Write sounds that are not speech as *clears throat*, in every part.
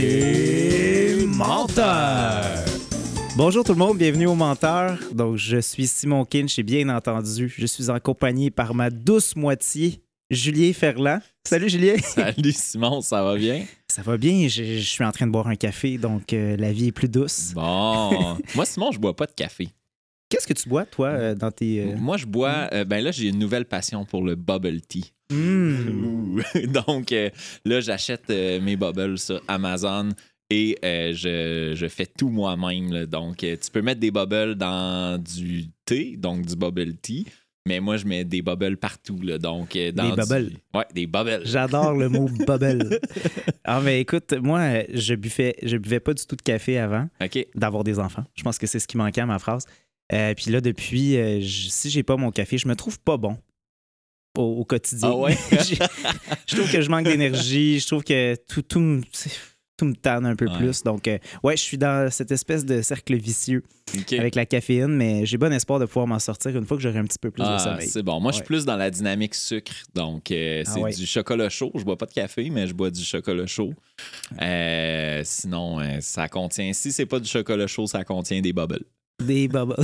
Les menteurs. Bonjour tout le monde, bienvenue aux menteurs. Donc, je suis Simon Kinch et bien entendu, je suis accompagné par ma douce moitié, Julien Ferland. Salut Julien. *laughs* Salut Simon, ça va bien? Ça va bien, je, je suis en train de boire un café, donc euh, la vie est plus douce. Bon. *laughs* Moi, Simon, je bois pas de café. Qu'est-ce que tu bois, toi, euh, dans tes... euh, Moi, je bois. euh, ben là, j'ai une nouvelle passion pour le bubble tea. *laughs* Donc, euh, là, j'achète euh, mes bubbles sur Amazon et euh, je, je fais tout moi-même. Donc, euh, tu peux mettre des bubbles dans du thé, donc du bubble tea. Mais moi, je mets des bubbles partout. Là, donc, dans Des du- bubbles? Ouais, des bubbles. J'adore le mot *laughs* bubble. Ah, mais écoute, moi, je buvais, je buvais pas du tout de café avant. D'avoir des enfants. Je pense que c'est ce qui manquait à ma phrase. Euh, puis là, depuis, euh, je- si j'ai pas mon café, je me trouve pas bon au, au quotidien. Ah ouais? *laughs* Je trouve que je manque d'énergie. Je trouve que tout, tout, me, tout me tanne un peu Ouais. plus. Donc, euh, ouais, je suis dans cette espèce de cercle vicieux avec la caféine, mais j'ai bon espoir de pouvoir m'en sortir une fois que j'aurai un petit peu plus de Ah, sommeil. c'est bon. Moi, je suis plus dans la dynamique sucre. Donc, euh, Ah c'est du chocolat chaud. Je bois pas de café, mais je bois du chocolat chaud. Euh, sinon, ça contient. Si c'est pas du chocolat chaud, ça contient des bubbles. Des bubbles.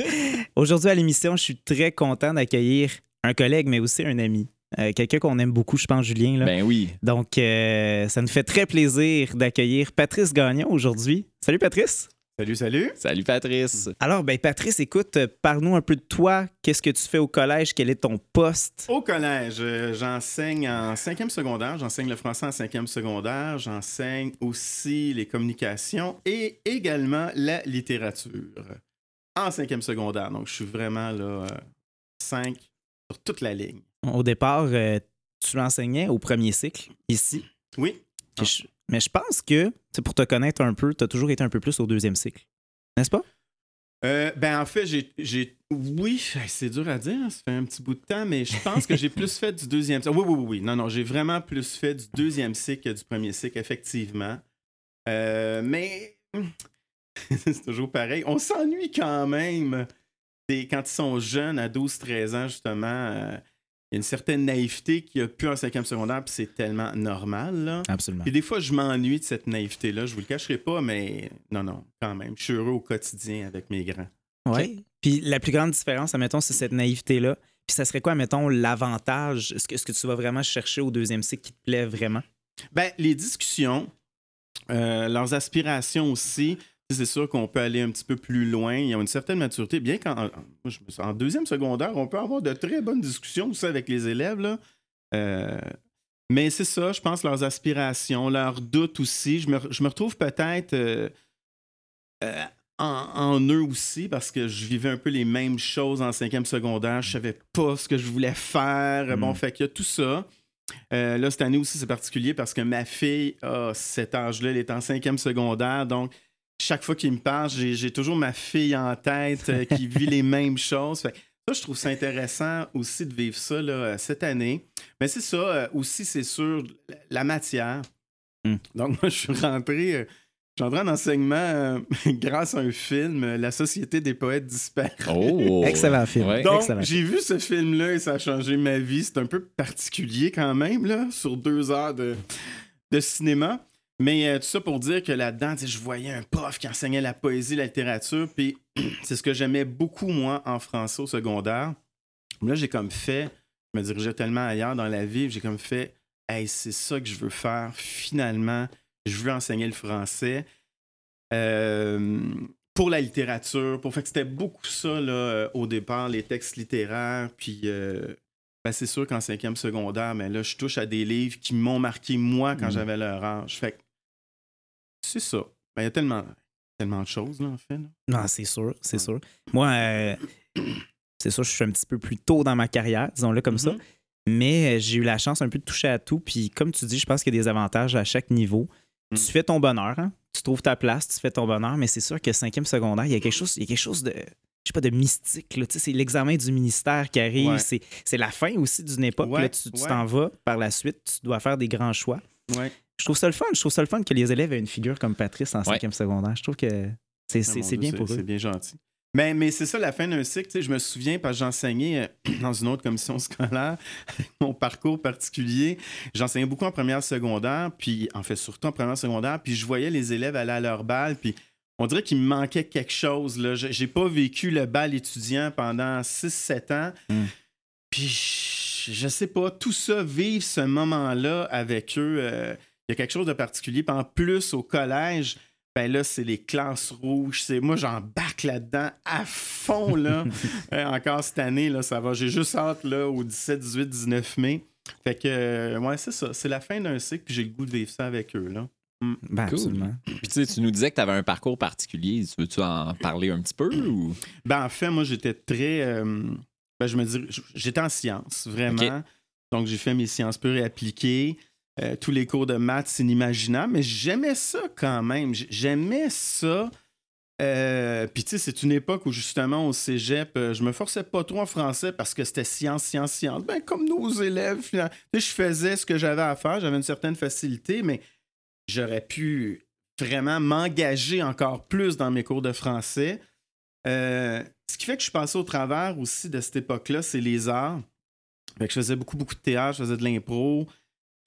*laughs* Aujourd'hui à l'émission, je suis très content d'accueillir un collègue, mais aussi un ami. Euh, Quelqu'un qu'on aime beaucoup, je pense, Julien. Là. Ben oui. Donc, euh, ça nous fait très plaisir d'accueillir Patrice Gagnon aujourd'hui. Salut Patrice. Salut, salut. Salut Patrice. Alors, ben Patrice, écoute, euh, parle-nous un peu de toi. Qu'est-ce que tu fais au collège? Quel est ton poste? Au collège, euh, j'enseigne en cinquième secondaire. J'enseigne le français en cinquième secondaire. J'enseigne aussi les communications et également la littérature en cinquième secondaire. Donc, je suis vraiment là, euh, cinq sur toute la ligne. Au départ, euh, tu l'enseignais au premier cycle, ici. Oui. Je- mais je pense que, pour te connaître un peu, tu as toujours été un peu plus au deuxième cycle. N'est-ce pas? Euh, ben, en fait, j'ai. j'ai- Oui, c'est dur à dire, ça fait un petit bout de temps, mais je pense que j'ai *laughs* plus fait du deuxième cycle. Oui, oui, oui, oui. Non, non, j'ai vraiment plus fait du deuxième cycle que du premier cycle, effectivement. Euh, mais. *laughs* c'est toujours pareil. On s'ennuie quand même. Des- quand ils sont jeunes, à 12-13 ans, justement. euh, il y a une certaine naïveté qu'il n'y a plus en cinquième secondaire, puis c'est tellement normal, là. Absolument. Puis des fois, je m'ennuie de cette naïveté-là. Je vous le cacherai pas, mais non, non, quand même. Je suis heureux au quotidien avec mes grands. Oui. Puis la plus grande différence, admettons, c'est cette naïveté-là. Puis ça serait quoi, mettons, l'avantage? Est-ce que, est-ce que tu vas vraiment chercher au deuxième cycle qui te plaît vraiment? Ben, les discussions, euh, leurs aspirations aussi, c'est sûr qu'on peut aller un petit peu plus loin. Ils ont une certaine maturité. Bien qu'en en, deuxième secondaire, on peut avoir de très bonnes discussions aussi avec les élèves. Là. Euh, mais c'est ça, je pense, leurs aspirations, leurs doutes aussi. Je me, je me retrouve peut-être euh, euh, en, en eux aussi parce que je vivais un peu les mêmes choses en cinquième secondaire. Je savais pas ce que je voulais faire. Mm. Bon, fait qu'il y a tout ça. Euh, là, cette année aussi, c'est particulier parce que ma fille a cet âge-là, elle est en cinquième secondaire. Donc, chaque fois qu'il me parle, j'ai toujours ma fille en tête euh, qui vit les *laughs* mêmes choses. Fait que ça, je trouve ça intéressant aussi de vivre ça là, euh, cette année. Mais c'est ça, euh, aussi, c'est sûr, la- matière. Hmm. Donc, moi, je suis rentré, euh, je suis rentré en enseignement euh, *laughs* grâce à un film, La Société des poètes disparus. Oh. Excellent film. Ouais. Donc, j'ai vu ce film-là et ça a changé ma vie. C'est un peu particulier quand même, là, sur deux heures de, de cinéma. Mais euh, tout ça pour dire que là-dedans, je voyais un prof qui enseignait la poésie, la littérature, puis *clears throat* c'est ce que j'aimais beaucoup, moi, en français au secondaire. Là, j'ai comme fait, je me dirigeais tellement ailleurs dans la vie, j'ai comme fait, hey, c'est ça que je veux faire, finalement, je veux enseigner le français. Euh, pour la littérature, pour fait que c'était beaucoup ça là, euh, au départ, les textes littéraires, puis ben, c'est sûr qu'en cinquième secondaire, mais là, je touche à des livres qui m'ont marqué moi quand Mhm. j'avais leur âge. Fait c'est ça. Ben, Il y a tellement, tellement de choses, là, en fait. là. Non, c'est sûr, c'est Ouais. sûr. Moi, euh, c'est sûr, je suis un petit peu plus tôt dans ma carrière, disons-le comme ça. Mhm. Mais euh, j'ai eu la chance un peu de toucher à tout. Puis comme tu dis, je pense qu'il y a des avantages à chaque niveau. Mm. Tu fais ton bonheur, hein? tu trouves ta place, tu fais ton bonheur, mais c'est sûr que cinquième secondaire, il y a quelque chose, il y a quelque chose de. Je sais pas, de mystique. là. Tu sais, C'est l'examen du ministère qui arrive. Ouais. C'est, c'est la fin aussi d'une époque. Ouais, là. Tu tu ouais. t'en vas par la suite, tu dois faire des grands choix. Ouais. Je trouve ça le fun. Je trouve ça le fun que les élèves aient une figure comme Patrice en cinquième secondaire. Je trouve que c'est, Ah, c'est, c'est bien pour C'est eux. bien gentil. Mais, mais c'est ça, la fin d'un cycle. tu sais, Je me souviens, parce que j'enseignais euh, *clears throat* dans une autre commission scolaire, mon parcours particulier. J'enseignais beaucoup en première secondaire, puis en fait surtout en première secondaire, puis je voyais les élèves aller à leur bal, puis on dirait qu'il me manquait quelque chose. Là. Je- J'ai pas vécu le bal étudiant pendant 6-7 ans. Mm. Puis je, sais pas, tout ça, vivre ce moment-là avec eux, euh, il y a quelque chose de particulier. Puis en plus, au collège, ben là, c'est les classes rouges. C'est moi, j'embarque là-dedans à fond là. *laughs* Euh, encore cette année, là, ça va. J'ai juste hâte là au 17, 18, 19 mai. Fait que euh, ouais, c'est ça. C'est la fin d'un cycle, puis j'ai le goût de vivre ça avec eux là. Ben, Cool. absolument. Puis tu sais, tu nous disais que tu avais un parcours particulier. Tu veux-tu en parler un petit peu ou? Ben, en fait, moi, j'étais très. euh, ben, je me dis, j'étais en sciences, vraiment. Donc, j'ai fait mes sciences pures et appliquées. Euh, tous les cours de maths, c'est inimaginable, mais j'aimais ça quand même. J'aimais ça. Euh, Puis, tu sais, c'est une époque où, justement, au cégep, euh, je me forçais pas trop en français parce que c'était science, science, science. Ben, comme nos élèves, finalement. Tu sais, je faisais ce que j'avais à faire, j'avais une certaine facilité, mais j'aurais pu vraiment m'engager encore plus dans mes cours de français. Euh, ce qui fait que je suis passé au travers aussi de cette époque-là, c'est les arts. Fait que je faisais beaucoup, beaucoup de théâtre, je faisais de l'impro.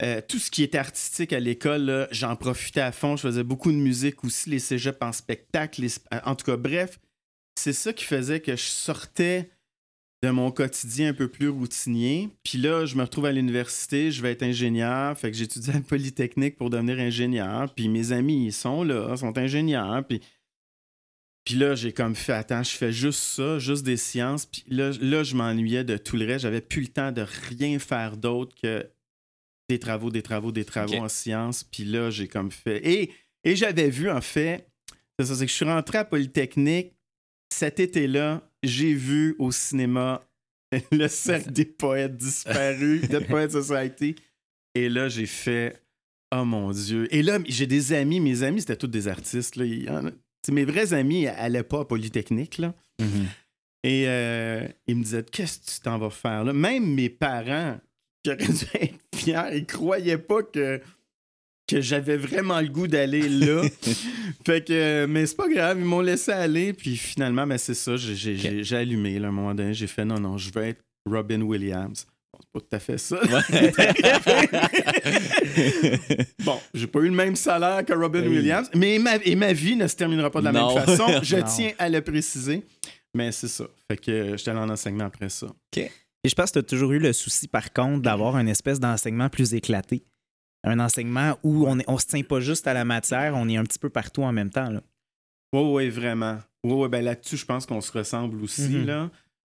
Euh, tout ce qui était artistique à l'école, j'en profitais à fond. Je faisais beaucoup de musique aussi, les cégeps en spectacle. En tout cas, bref, c'est ça qui faisait que je sortais de mon quotidien un peu plus routinier. Puis là, je me retrouve à l'université, je vais être ingénieur. Fait que j'étudie à la Polytechnique pour devenir ingénieur. Puis mes amis, ils sont là, sont ingénieurs. Puis puis là, j'ai comme fait, attends, je fais juste ça, juste des sciences. Puis là, là je m'ennuyais de tout le reste. J'avais plus le temps de rien faire d'autre que des travaux, des travaux, des travaux en sciences. Puis là, j'ai comme fait. Et, et j'avais vu, en fait, c'est ça, c'est que je suis rentré à Polytechnique cet été-là. J'ai vu au cinéma *laughs* le cercle des poètes disparus, *laughs* de Poète Society. Et là, j'ai fait. Oh mon Dieu. Et là, j'ai des amis. Mes amis, c'était tous des artistes. Là. Mes vrais amis n'allaient pas à Polytechnique. Là. Mhm. Et euh, ils me disaient Qu'est-ce que tu t'en vas faire là? Même mes parents, qui auraient dû être fiers, ils croyaient pas que, que j'avais vraiment le goût d'aller là. *laughs* fait que, euh, mais c'est pas grave, ils m'ont laissé aller. Puis finalement, ben, c'est ça, j'ai, j'ai- j'ai- j'ai allumé là, à un moment donné. J'ai fait Non, non, je veux être Robin Williams. Bon, c'est pas tout à fait ça. *laughs* Bon, j'ai pas eu le même salaire que Robin Oui. Williams, mais ma, et ma vie ne se terminera pas de la Non. même façon. Je *laughs* Non. tiens à le préciser. Mais c'est ça. Fait que euh, j'étais allé en enseignement après ça. Et je pense que tu as toujours eu le souci, par contre, d'avoir une espèce d'enseignement plus éclaté. Un enseignement où on ne on se tient pas juste à la matière, on est un petit peu partout en même temps. Là. Oui, oui, vraiment. Oui, oui, ben là-dessus, je pense qu'on se ressemble aussi, Mhm. là.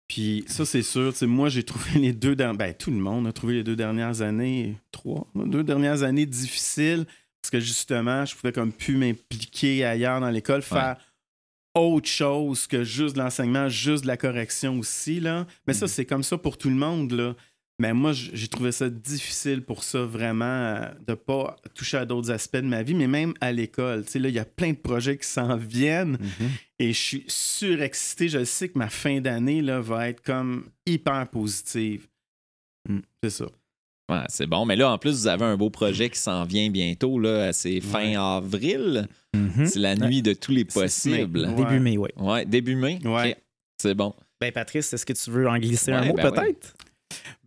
Puis ça, c'est sûr. Moi, j'ai trouvé les deux dernières... Ben, tout le monde a trouvé les deux dernières années, trois, deux dernières années difficiles parce que, justement, je pouvais comme plus m'impliquer ailleurs dans l'école, faire autre chose que juste l'enseignement, juste de la correction aussi, là. Mais ça, Mhm. c'est comme ça pour tout le monde, là. Mais moi, j'ai trouvé ça difficile pour ça, vraiment, euh, de pas toucher à d'autres aspects de ma vie, mais même à l'école. Tu sais, là, il y a plein de projets qui s'en viennent et je suis surexcité. Je sais que ma fin d'année, là, va être comme hyper positive. Mm. C'est ça. Ouais, c'est bon. Mais là, en plus, vous avez un beau projet qui s'en vient bientôt. Là. C'est fin Ouais. avril. Mhm. C'est la nuit de tous les mai. possibles. Ouais. Début mai, oui. Ouais, début mai? Ouais. C'est bon. Ben, Patrice, est-ce que tu veux en glisser un mot, ben peut-être?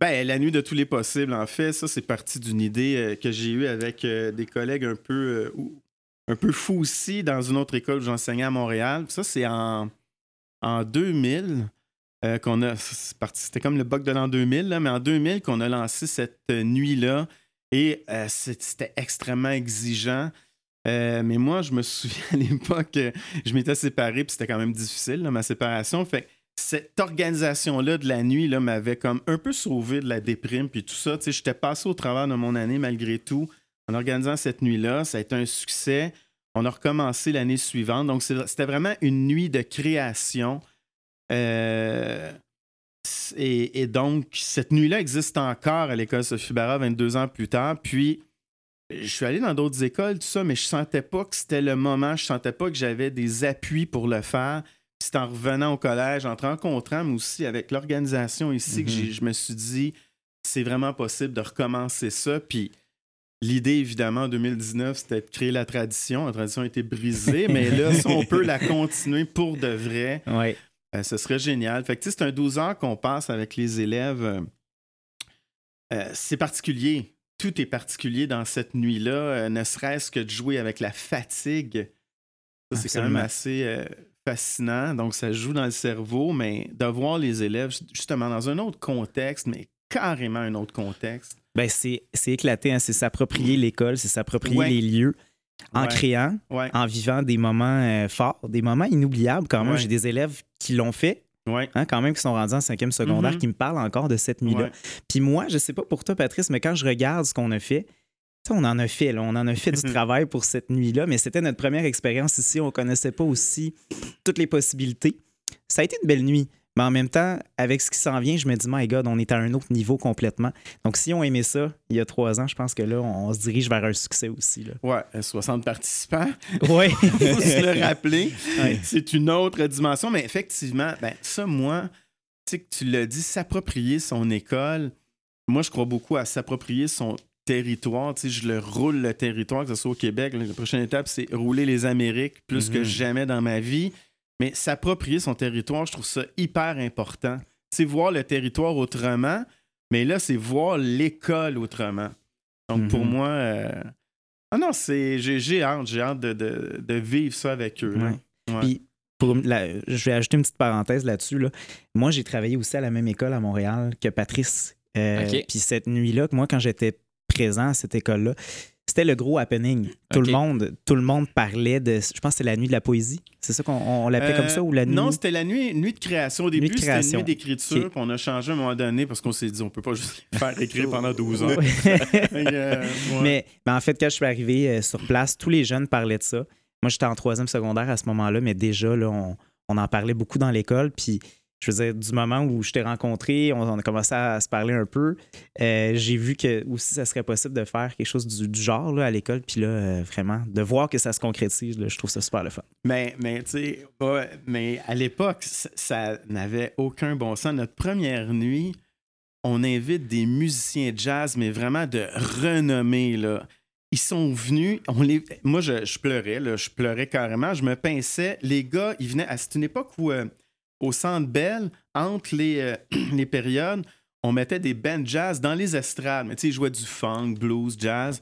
Ben, la nuit de tous les possibles, en fait, ça, c'est parti d'une idée euh, que j'ai eue avec euh, des collègues un peu, euh, un peu fous aussi dans une autre école où j'enseignais à Montréal. Ça, c'est en, en 2000 euh, qu'on a. C'était comme le bug de l'an 2000, là, mais en 2000 qu'on a lancé cette nuit-là. Et c'était extrêmement exigeant. Mais moi, je me *laughs* souviens à l'époque, je m'étais séparé, puis c'était quand même difficile, ma séparation. Cette organisation-là de la nuit là, m'avait comme un peu sauvé de la déprime, puis tout ça. Tu sais, j'étais passé au travers de mon année malgré tout. En organisant cette nuit-là, ça a été un succès. On a recommencé l'année suivante. Donc, c'était vraiment une nuit de création. Euh, et, et donc, cette nuit-là existe encore à l'école Sophie Barra 22 ans plus tard. Puis, je suis allé dans d'autres écoles, tout ça, mais je sentais pas que c'était le moment. Je sentais pas que j'avais des appuis pour le faire. C'est en revenant au collège, en te rencontrant, mais aussi avec l'organisation ici, que Mhm. j'ai- je me suis dit, c'est vraiment possible de recommencer ça. Puis l'idée, évidemment, en 2019, c'était de créer la tradition. La tradition a été brisée, mais là, si on peut la *laughs* continuer pour de vrai, Oui. Euh, ce serait génial. Fait que, tu sais, c'est un 12 heures qu'on passe avec les élèves. Euh, euh, c'est particulier. Tout est particulier dans cette nuit-là, euh, ne serait-ce que de jouer avec la fatigue. Ça, c'est quand même assez fascinant. Donc, ça joue dans le cerveau, mais de voir les élèves, justement, dans un autre contexte, mais carrément un autre contexte. Ben, c'est éclaté, hein. c'est s'approprier l'école, c'est s'approprier Ouais. les lieux en Ouais. créant, Ouais, en vivant des moments euh, forts, des moments inoubliables quand même. J'ai des élèves qui l'ont fait, ouais. hein, quand même, qui sont rendus en cinquième secondaire, Mhm. qui me parlent encore de cette nuit-là. ouais. Puis moi, je sais pas pour toi, Patrice, mais quand je regarde ce qu'on a fait, on en a fait, là, on en a fait du travail pour cette nuit-là, mais c'était notre première expérience ici. On connaissait pas aussi toutes les possibilités. Ça a été une belle nuit. Mais en même temps, avec ce qui s'en vient, je me dis, my God, on est à un autre niveau complètement. Donc, si on aimait ça il y a trois ans, je pense que là, on, se dirige vers un succès aussi. Là. Ouais, euh, 60 participants. *laughs* Oui. *laughs* faut se le rappeler. Ouais. C'est une autre dimension. Mais effectivement, ben, ça, moi, tu sais que tu l'as dit, s'approprier son école. Moi, je crois beaucoup à s'approprier son territoire. Tu sais, je le roule le territoire, que ce soit au Québec. La prochaine étape, c'est rouler les Amériques plus que Mhm. jamais dans ma vie. Mais s'approprier son territoire, je trouve ça hyper important. C'est voir le territoire autrement, mais là, c'est voir l'école autrement. Donc, pour Mhm. moi, euh, ah non, c'est j'ai j'ai hâte, j'ai hâte de, de- de vivre ça avec eux. Ouais. Puis, pour la- je vais ajouter une petite parenthèse là-dessus. là. Moi, j'ai travaillé aussi à la même école à Montréal que Patrice. Euh. Puis cette nuit-là, moi, quand j'étais présent à cette école-là, c'était le gros happening. Tout, le monde, tout le monde parlait de. Je pense que c'était la nuit de la poésie. C'est ça qu'on on l'appelait comme ça ou la nuit? Euh, Non, c'était la nuit, nuit de création. Au Nuit de début, c'était création. nuit d'écriture qu'on a changé à un moment donné parce qu'on s'est dit on peut pas juste faire écrire *laughs* pendant 12 ans. *laughs* Euh, ouais. mais, mais en fait, quand je suis arrivé euh, sur place, tous les jeunes parlaient de ça. Moi, j'étais en troisième secondaire à ce moment-là, mais déjà, là, on, on en parlait beaucoup dans l'école. Puis, je veux dire, du moment où je t'ai rencontré, on, a commencé à se parler un peu. euh, J'ai vu que aussi, ça serait possible de faire quelque chose du, genre à l'école. Puis là, euh, vraiment, de voir que ça se concrétise, je trouve ça super le fun. Mais, mais tu sais, mais à l'époque, ça, n'avait aucun bon sens. Notre première nuit, on invite des musiciens jazz, mais vraiment de renommée, là. Ils sont venus, on les... moi je, je pleurais, là, je pleurais carrément, je me pinçais. Les gars, ils venaient à c'est une époque où euh, au Centre Bell, entre les, euh, *clears throat* les périodes, on mettait des bands jazz dans les estrades. Mais tu sais, ils jouaient du funk, blues, jazz.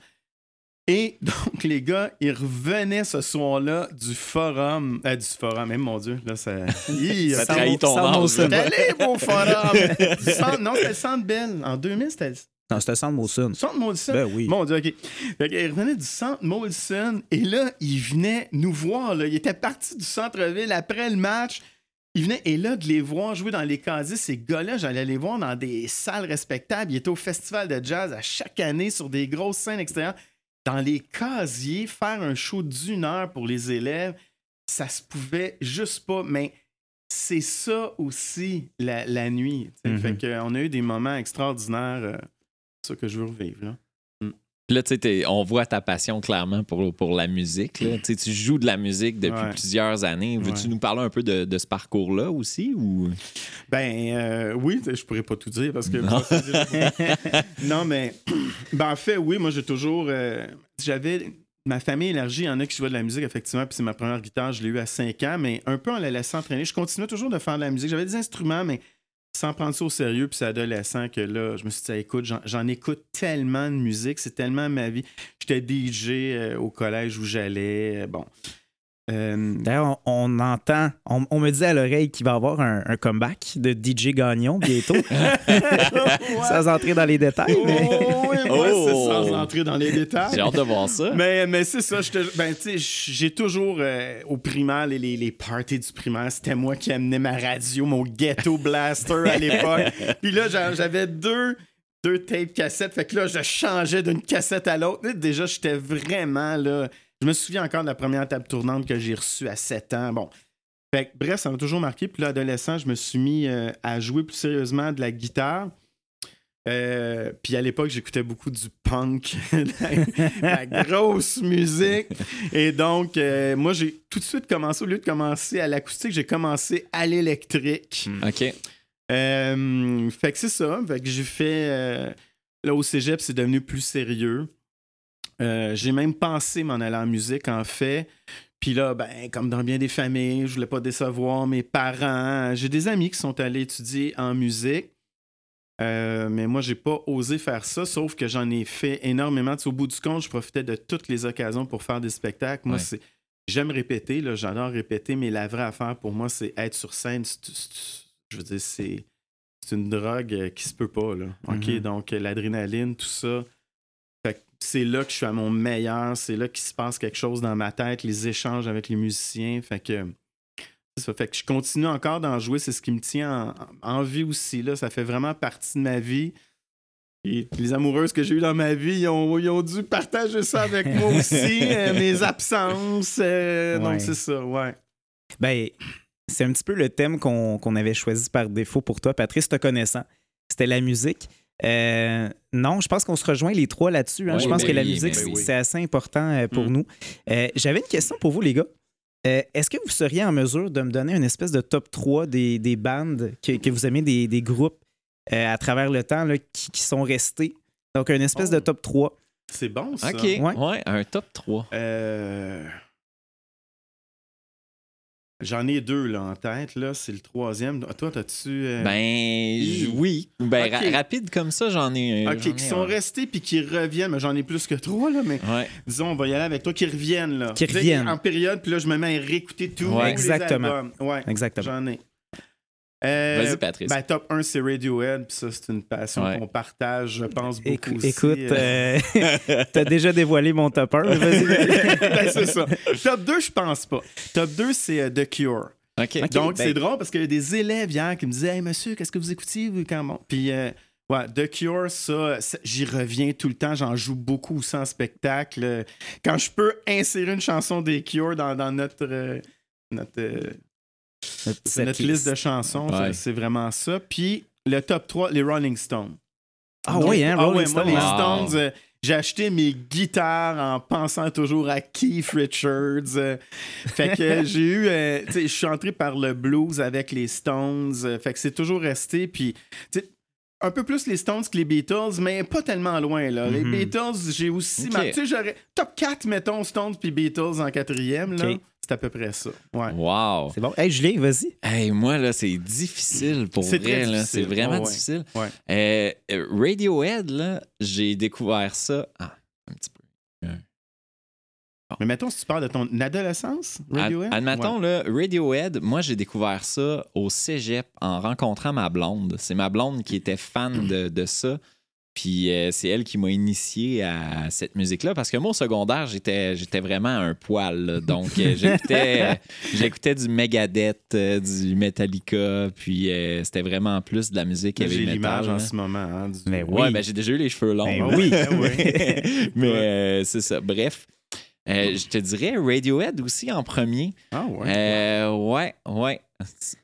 Et *laughs* donc, les gars, ils revenaient ce soir-là du forum. euh, du forum, même mon Dieu, là, ça. *laughs* Hi, Ça trahit ton âge. Allé au forum. *laughs* Centre- non, c'était le Centre Bell. En 2000, c'était le Non, c'était Sand Molson. Centre Molson. Ben oui. Mon Dieu, OK. Fait qu'il revenait du centre Molson et là, il venait nous voir. Là. Il était parti du centre-ville après le match. Il venait, et là, de les voir jouer dans les casiers, ces gars-là, j'allais les voir dans des salles respectables. Ils étaient au festival de jazz à chaque année sur des grosses scènes extérieures. Dans les casiers, faire un show d'une heure pour les élèves, ça se pouvait juste pas. Mais c'est ça aussi, la, la nuit. Mhm. Fait qu'on a eu des moments extraordinaires. euh, c'est ça que je veux revivre. Là. Puis Là, tu sais, on voit ta passion clairement pour, pour la musique. là. Tu joues de la musique depuis Ouais. plusieurs années. Veux-tu Ouais. nous parler un peu de, de ce parcours-là aussi? Ou... Ben euh, oui, je pourrais pas tout dire parce que Non. *laughs* non mais *clears throat* ben en fait oui, moi j'ai toujours euh, j'avais ma famille élargie, il y en a qui jouaient de la musique effectivement, puis c'est ma première guitare, je l'ai eu à 5 ans, mais un peu en la laissant entraîner, je continuais toujours de faire de la musique, j'avais des instruments mais sans prendre ça au sérieux, puis c'est adolescent que là, je me suis dit, écoute, j'en, écoute tellement de musique, c'est tellement ma vie. J'étais DJ euh, au collège où j'allais, euh, bon. Euh, D'ailleurs, on, on entend, on, on me dit à l'oreille qu'il va y avoir un, un comeback de DJ Gagnon bientôt. *laughs* Sans entrer dans les détails, mais. Oh, oui, Oh. c'est sans entrer dans les détails. J'ai hâte de voir ça. Mais, mais c'est ça, je te- ben, tu sais, j'ai toujours euh, au primaire, les, les, les parties du primaire, c'était moi qui amenais ma radio, mon ghetto blaster à l'époque. *laughs* Puis là, j'a- j'avais deux, deux tapes cassettes, fait que là, je changeais d'une cassette à l'autre. Déjà, j'étais vraiment là. Je me souviens encore de la première table tournante que j'ai reçue à 7 ans. Bon. Fait que, bref, ça m'a toujours marqué. Puis là, adolescent, je me suis mis euh, à jouer plus sérieusement de la guitare. Euh, puis à l'époque, j'écoutais beaucoup du punk, *laughs* la, la grosse musique. Et donc, euh, moi, j'ai tout de suite commencé, au lieu de commencer à l'acoustique, j'ai commencé à l'électrique. OK. Euh, fait que c'est ça. Fait que j'ai fait. euh, là, au cégep, c'est devenu plus sérieux. Euh, j'ai même pensé m'en aller en musique, en fait. Puis là, ben, comme dans bien des familles, je voulais pas décevoir mes parents. J'ai des amis qui sont allés étudier en musique. Euh, mais moi, j'ai pas osé faire ça, sauf que j'en ai fait énormément. Tu sais, au bout du compte, je profitais de toutes les occasions pour faire des spectacles. Moi, Ouais. c'est. J'aime répéter, j'adore répéter, mais la vraie affaire pour moi, c'est être sur scène. je veux dire, c'est, une drogue euh, qui se peut pas. Là. OK? Mhm. Donc, l'adrénaline, tout ça. C'est là que je suis à mon meilleur. C'est là qu'il se passe quelque chose dans ma tête, les échanges avec les musiciens. Fait que. ça. Fait que je continue encore d'en jouer. C'est ce qui me tient en, en vie aussi. Là. Ça fait vraiment partie de ma vie. Et les amoureuses que j'ai eues dans ma vie, ils ont, ils ont dû partager ça avec moi *laughs* aussi. euh, mes absences. euh, Ouais. Donc, c'est ça, ouais. Ben, c'est un petit peu le thème qu'on qu'on avait choisi par défaut pour toi, Patrice, te connaissant. C'était la musique. Euh, non, je pense qu'on se rejoint les trois là-dessus. hein. Oui, je pense que la oui, musique, c'est oui. c'est assez important euh, pour Mm. nous. Euh, J'avais une question pour vous, les gars. Euh, Est-ce que vous seriez en mesure de me donner une espèce de top 3 des, des bandes que, que vous aimez, des, des groupes euh, à travers le temps là, qui, qui sont restés? Donc, une espèce Oh. de top 3. C'est bon, ça. OK. Ouais. Ouais. un top 3. Euh, J'en ai deux là, en tête. Là. C'est le troisième. Toi, t'as-tu. euh, Ben, j- oui. Ben, ra- OK. rapide comme ça, j'en ai. Ok, j'en ai qui sont un. restés puis qui reviennent, mais j'en ai plus que trois, là, mais Ouais. disons, on va y aller avec toi, qui reviennent, là. Qui reviennent. En période, puis là, je me mets à réécouter tout. Ouais. Exactement. Ouais, Exactement. j'en ai. Euh, Vas-y, Patrice. ben, top 1, c'est Radiohead, puis ça, c'est une passion Ouais. qu'on partage, je pense, beaucoup aussi. écoute, euh. euh, *laughs* t'as déjà dévoilé mon top 1. Vas-y. *laughs* ben, c'est ça. Top 2, je pense pas. Top 2, c'est euh, The Cure. Donc, ben- c'est drôle parce qu'il y a des élèves hier qui me disaient Hey, monsieur, qu'est-ce que vous écoutiez vous, quand bon? Puis, euh, ouais, The Cure, ça, ça, j'y reviens tout le temps. J'en joue beaucoup aussi en spectacle. Quand je peux insérer une chanson des Cure dans, dans notre, euh, notre, Cette notre liste de chansons, Ouais. c'est vraiment ça. Puis, le top 3, les Rolling Stones. Ah Donc, oui, hein, ah Rolling ouais, moi, Stone. les Wow. Stones, euh, j'ai acheté mes guitares en pensant toujours à Keith Richards. euh, fait que *laughs* j'ai eu, euh, tu sais, je suis entré par le blues avec les Stones. euh, fait que c'est toujours resté. Puis, tu sais, un peu plus les Stones que les Beatles, mais pas tellement loin. Là. Les Mhm. Beatles, j'ai aussi. Ok. ma- Tu sais, j'aurais. Top 4, mettons, Stones puis Beatles en quatrième. Là. C'est à peu près ça. Ouais. Wow. C'est bon. Hey, Julien, vas-y. Hey, moi, là, c'est difficile pour C'est vrai. très là. difficile. C'est vraiment Oh, ouais. difficile. Ouais. Euh, Radiohead, là, j'ai découvert ça. Ah, un petit peu. Mais mettons, si tu parles de ton adolescence, Ad- Radiohead? Admettons, Radiohead, moi, j'ai découvert ça au cégep en rencontrant ma blonde. C'est ma blonde qui était fan *clears throat* de, de ça. Puis euh, c'est elle qui m'a initié à cette musique-là parce que moi, au secondaire, j'étais, j'étais vraiment un poil. là. Donc, euh, *laughs* j'écoutais, euh, j'écoutais du Megadeth, du Metallica. Puis euh, c'était vraiment plus de la musique heavy J'ai metal. l'image en là. ce moment. hein, du- Mais oui. Ouais, ben j'ai déjà eu les cheveux longs. Ben là. oui. oui. *laughs* Mais euh, c'est ça. Bref, euh, je te dirais Radiohead aussi en premier. Ah ouais. Euh, ouais, ouais.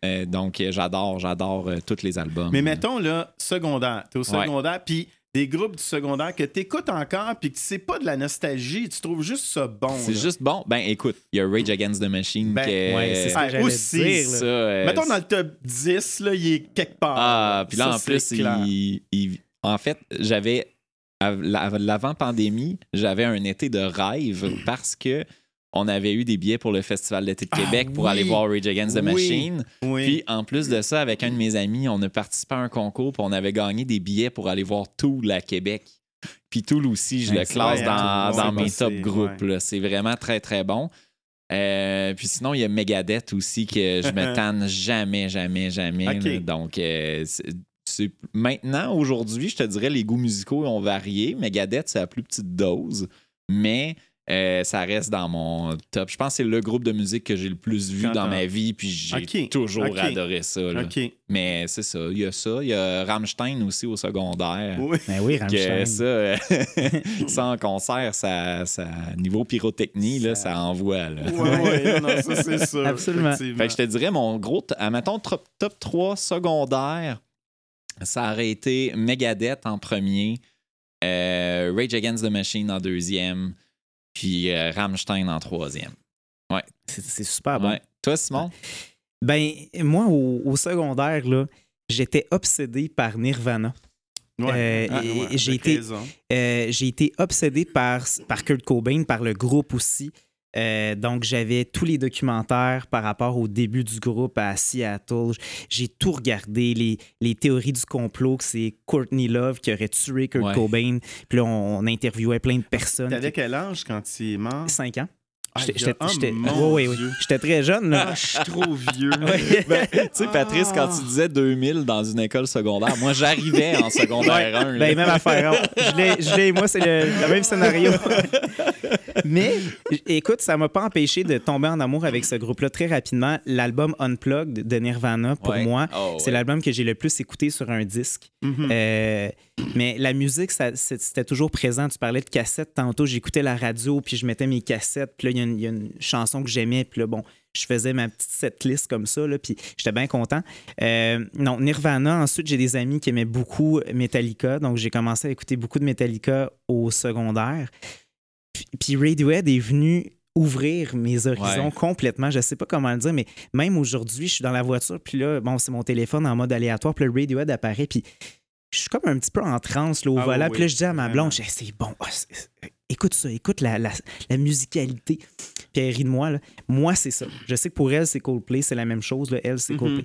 Euh, donc, j'adore, j'adore euh, tous les albums. Mais mettons, là, secondaire. T'es au secondaire, puis des groupes du secondaire que t'écoutes encore, puis que c'est pas de la nostalgie, tu trouves juste ça bon. C'est juste bon. Ben, écoute, il y a Rage Against the Machine. Ben, que- ouais, c'est ça que aussi, dire. là. ça, euh, Mettons dans le top 10, là, il est quelque part. Ah, puis là, Ça, en plus, il- en fait, j'avais. L'avant-pandémie, j'avais un été de rêve parce que on avait eu des billets pour le Festival d'été de Ah, Québec pour oui. aller voir Rage Against the Oui. Machine. Oui. Puis en plus de ça, avec un de mes amis, on a participé à un concours, puis on avait gagné des billets pour aller voir Tool à Québec. Puis Tool aussi, je le classe dans, dans mes top groupes. ouais. C'est vraiment très, très bon. Euh, puis sinon, il y a Megadeth aussi que je me *laughs* tanne jamais, jamais, jamais. Donc, euh, c'est- maintenant, aujourd'hui, je te dirais, les goûts musicaux ont varié. Megadeth, c'est à plus petite dose, mais euh, ça reste dans mon top. Je pense que c'est le groupe de musique que j'ai le plus vu dans ma vie, puis j'ai toujours adoré ça. Mais c'est ça, il y a ça. Il y a Rammstein aussi au secondaire. Oui. Ben oui, Que Rammstein. ça, euh, *laughs* ça en concert, ça, ça niveau pyrotechnie, là, ça envoie. Là. Ouais, ouais, non, ça c'est sûr. *laughs* Absolument. Fait que je te dirais, mon gros, t- à mettons, top, top 3 secondaire, ça aurait été Megadeth en premier, euh, Rage Against the Machine en deuxième, puis euh, Rammstein en troisième. C'est c'est super bon. Ouais. Toi, Simon? Ben, moi, au, au secondaire, là, j'étais obsédé par Nirvana. Ouais. euh, Ah, ouais, j'ai été-. Euh, j'ai été obsédé par, par Kurt Cobain, par le groupe aussi. Euh, donc, j'avais tous les documentaires par rapport au début du groupe à Seattle. J'ai tout regardé, les, les théories du complot, que c'est Courtney Love qui aurait tué Kurt Ouais. Cobain. Puis là, on, on interviewait plein de personnes. T'avais quel âge quand il est mort? 5 ans. Ah, J'étais- oh, très jeune. Là. Ah, je suis trop vieux. *laughs* Ben, *laughs* tu sais, Patrice, quand tu disais 2000 dans une école secondaire, moi, j'arrivais en secondaire 1. Ben, même affaire. Je l'ai- Je l'ai moi, c'est le, le même scénario. *laughs* Mais écoute, ça m'a pas empêché de tomber en amour avec ce groupe-là très rapidement. L'album Unplugged de Nirvana, pour Ouais. moi, Oh, c'est ouais. l'album que j'ai le plus écouté sur un disque. Mhm. Euh, mais la musique, c'était toujours présent. Tu parlais de cassettes tantôt. J'écoutais la radio, puis je mettais mes cassettes. Puis là, il y a une- il y, a une chanson que j'aimais. Puis là, bon, je faisais ma petite setlist comme ça. Là, puis j'étais bien content. Euh, non, Nirvana. Ensuite, j'ai des amis qui aimaient beaucoup Metallica. Donc, j'ai commencé à écouter beaucoup de Metallica au secondaire. Puis- Radiohead est venu ouvrir mes horizons Ouais. complètement. Je sais pas comment le dire, mais même aujourd'hui, je suis dans la voiture, puis là, bon, c'est mon téléphone en mode aléatoire, puis le Radiohead apparaît, puis je suis comme un petit peu en transe là, au Ah volant. oui, Puis là, je dis à ma blonde, c'est bon, ah, écoute ça, écoute la, la, la musicalité. Puis elle rit de moi. Là. Moi, c'est ça. Je sais que pour elle, c'est Coldplay, c'est la même chose. Là. Elle, c'est Mhm. Coldplay.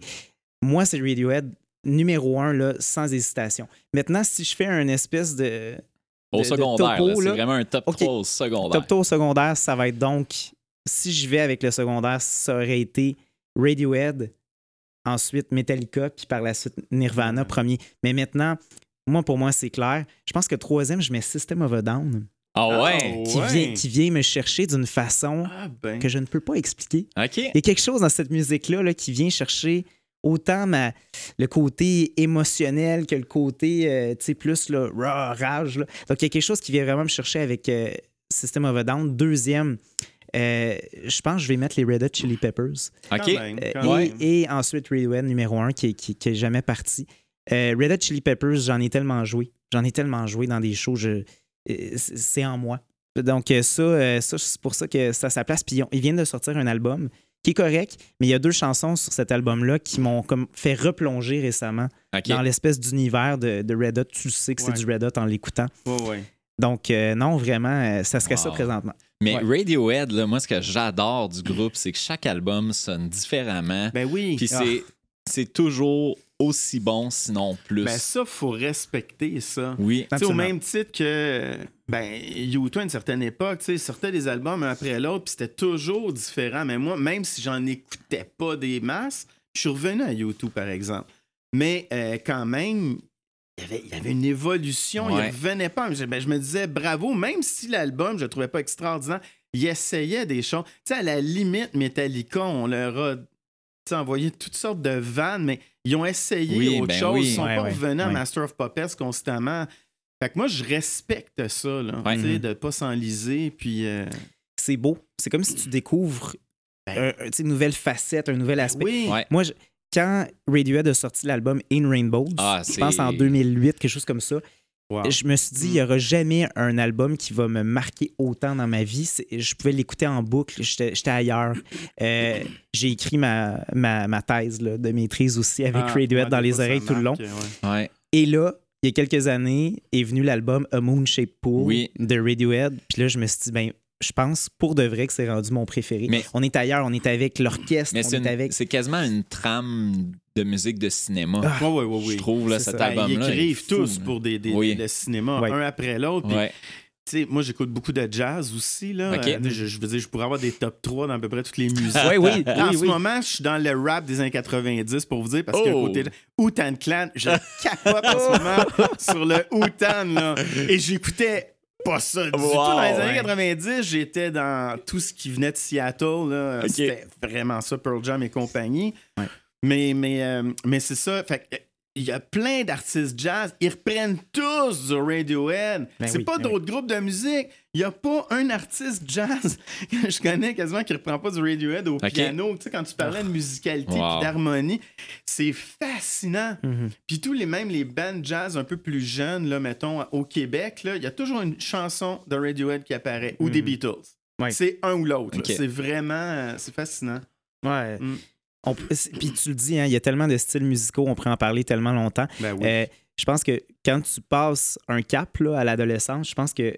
Moi, c'est Radiohead numéro un, là, sans hésitation. Maintenant, si je fais un espèce de Au de- secondaire, c'est vraiment un top Ok. 3 au secondaire. top tour secondaire, ça va être donc, si je vais avec le secondaire, ça aurait été Radiohead, ensuite Metallica, puis par la suite Nirvana, Ouais. premier. Mais maintenant, moi, pour moi, c'est clair. Je pense que troisième, je mets System of a Down, Ah ouais? qui, Ouais. vient, qui vient me chercher d'une façon Ah ben. que je ne peux pas expliquer. OK. Il y a quelque chose dans cette musique-là là, qui vient chercher autant ma, le côté émotionnel que le côté euh, tu sais, plus rage. là. Donc, il y a quelque chose qui vient vraiment me chercher avec euh, System of a Down. Deuxième, euh, je pense que je vais mettre les Red Hot Chili Peppers. OK. Quand même, Euh, quand et, même. et ensuite Radiohead numéro un qui, qui, qui est jamais parti. Euh, Red Hot Chili Peppers, j'en ai tellement joué. J'en ai tellement joué dans des shows. je- euh, c'est en moi. Donc, euh, ça, euh, ça c'est pour ça que ça a sa place. Puis, ils viennent de sortir un album qui est correct, mais il y a deux chansons sur cet album-là qui m'ont comme fait replonger récemment dans l'espèce d'univers de, de Red Hot. Tu sais que c'est Ouais. du Red Hot en l'écoutant. Ouais, ouais. Donc, euh, non, vraiment, euh, ça serait ça présentement. Mais Ouais. Radiohead, là, moi, ce que j'adore du groupe, c'est que chaque album sonne différemment. Ben oui. Puis Ah. c'est, c'est toujours aussi bon, sinon plus. Ben ça, faut respecter ça. oui. Au même titre que ben, U2 à une certaine époque, tu sais, sortait des albums un après l'autre, puis c'était toujours différent. Mais moi, même si j'en écoutais pas des masses, je suis revenu à U2, par exemple. Mais euh, quand même, il y avait, il y avait une évolution, Ouais. il revenait pas. Je, ben, je me disais bravo, même si l'album, je le trouvais pas extraordinaire, il essayait des choses. Tu sais, à la limite, Metallica, on leur a envoyé toutes sortes de vannes, mais ils ont essayé Oui, autre ben chose. oui. Ils sont Ouais, pas ouais, revenus à. Master of Puppets constamment. Fait que moi, je respecte ça, là. Ouais. Tu sais, Mhm. de pas s'enliser, puis... euh, C'est beau. C'est comme si tu découvres un- un- tu sais, une nouvelle facette, un nouvel aspect. Oui. Ouais. Moi, je- quand Radiohead a sorti l'album In Rainbows, Ah, je pense en 2008, quelque chose comme ça, Wow. je me suis dit, Mm. il n'y aura jamais un album qui va me marquer autant dans ma vie. Je pouvais l'écouter en boucle, j'étais ailleurs. Euh, *laughs* J'ai écrit ma, ma, ma thèse là, de maîtrise aussi avec Ah, Radiohead ouais, dans les oreilles tout le long. marque, ouais. Ouais. Et là, il y a quelques années, est venu l'album A Moon Shaped Pool Oui. de Radiohead. Puis là, je me suis dit, ben, je pense pour de vrai que c'est rendu mon préféré. Mais- on est ailleurs, on est avec l'orchestre, on est une- avec. c'est quasiment une trame de musique de cinéma. Ah, Ouais, ouais, ouais, Je oui. trouve, là, cet. Ben, album-là. ils est écrivent fou, tous là. pour des, des- Oui. le cinéma, un après l'autre. puis Ouais. Tu sais, moi, j'écoute beaucoup de jazz aussi. Là. Euh, je, je veux dire, je pourrais avoir des top 3 dans à peu près toutes les musiques. *laughs* Oui, oui, en oui, ce oui. moment, je suis dans le rap des années 90 pour vous dire, parce que Oh. côté Outan Clan, je capote en ce moment *laughs* sur le Outan. Là. Et j'écoutais pas ça du tout. Wow, Dans les années ouais. 90, j'étais dans tout ce qui venait de Seattle. Là. Ok. C'était vraiment ça, Pearl Jam et compagnie. Ouais. Mais, mais, euh, mais c'est ça. Fait il y a plein d'artistes jazz, ils reprennent tous du Radiohead. Ben c'est oui, pas ben d'autres groupes de musique. Il n'y a pas un artiste jazz *laughs* que je connais quasiment qui reprend pas du Radiohead au piano. Tu sais, quand tu parlais de musicalité Wow. et d'harmonie, c'est fascinant. Mhm. Puis tous les même les bands jazz un peu plus jeunes, là, mettons, au Québec, là, il y a toujours une chanson de Radiohead qui apparaît ou des Mhm. Beatles. C'est un ou l'autre. C'est vraiment euh, c'est fascinant. Ouais. Mm. On Puis tu le dis, hein, il y a tellement de styles musicaux, on pourrait en parler tellement longtemps. Ben oui. Euh, je pense que quand tu passes un cap là, à l'adolescence, je pense que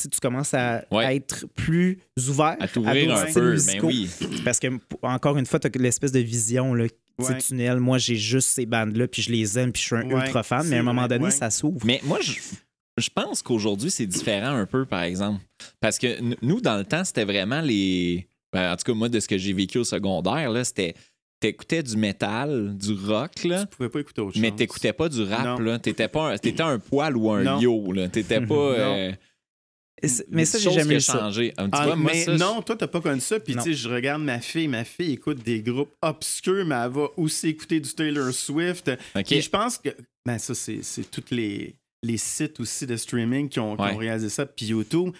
tu commences à, Ouais. à être plus ouvert À t'ouvrir d'autres un styles peu, mais musicaux. oui. Parce que, encore une fois, tu as l'espèce de vision, là, tu sais, Ouais. tunnel. Moi, j'ai juste ces bandes-là, puis je les aime, puis je suis un Ouais, ultra fan, mais à un moment donné, ouais. ça s'ouvre. Mais moi, je, je pense qu'aujourd'hui, c'est différent un peu, par exemple. Parce que nous, dans le temps, c'était vraiment les. Ben, en tout cas, moi, de ce que j'ai vécu au secondaire, là, c'était. T'écoutais du métal, du rock, là, Tu pouvais pas écouter autre mais chose. t'écoutais pas du rap, Non. là. T'étais pas un, t'étais un poil ou un Non. yo, là. T'étais pas. *laughs* euh, Et c'est- mais ça, j'ai jamais eu changé. Ah, tu Ah, vois, moi, mais ça, je- non, toi, t'as pas connu ça. Puis, tu sais, je regarde ma fille. Ma fille écoute des groupes obscurs, mais elle va aussi écouter du Taylor Swift. Puis, je pense que. Ben, ça, c'est c'est tous les, les sites aussi de streaming qui ont, qui ont Ouais. réalisé ça. Puis, YouTube,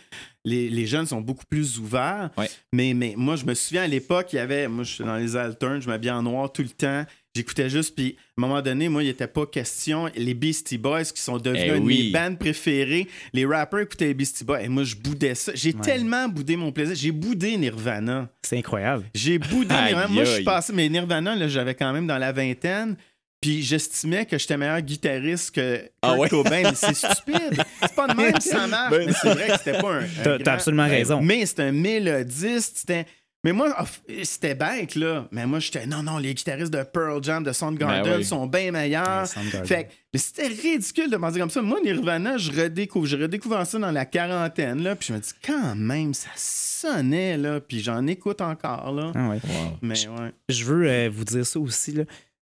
les, les jeunes sont beaucoup plus ouverts. Ouais. Mais, mais moi, je me souviens à l'époque, il y avait. Moi, je suis dans les alternes, je m'habillais en noir tout le temps. J'écoutais juste, puis à un moment donné, moi, il n'était pas question. Les Beastie Boys, qui sont devenus Eh oui. mes bandes préférées, les rappers écoutaient les Beastie Boys, et moi, je boudais ça. J'ai Ouais. tellement boudé mon plaisir. J'ai boudé Nirvana. C'est incroyable. J'ai boudé Nirvana. Moi, je suis passé, mais Nirvana, là, j'avais quand même dans la vingtaine. Puis j'estimais que j'étais meilleur guitariste que Kurt Ah ouais? Cobain. Mais c'est stupide. C'est pas de même que ça marche. Ben mais c'est vrai que c'était pas un. un T'as grand- absolument raison. mais c'était un mélodiste. C'était. Mais moi, c'était bête, là. Mais moi, j'étais. Non, non, les guitaristes de Pearl Jam, de Soundgarden Ben oui. sont bien meilleurs. Fait que- mais c'était ridicule de penser comme ça. Moi, Nirvana, je redécouvre. J'ai redécouvert ça dans la quarantaine, là. Puis je me dis, quand même, ça sonnait, là. Puis j'en écoute encore, là. Ah ouais. Wow. Mais ouais. Je veux euh, vous dire ça aussi. Là.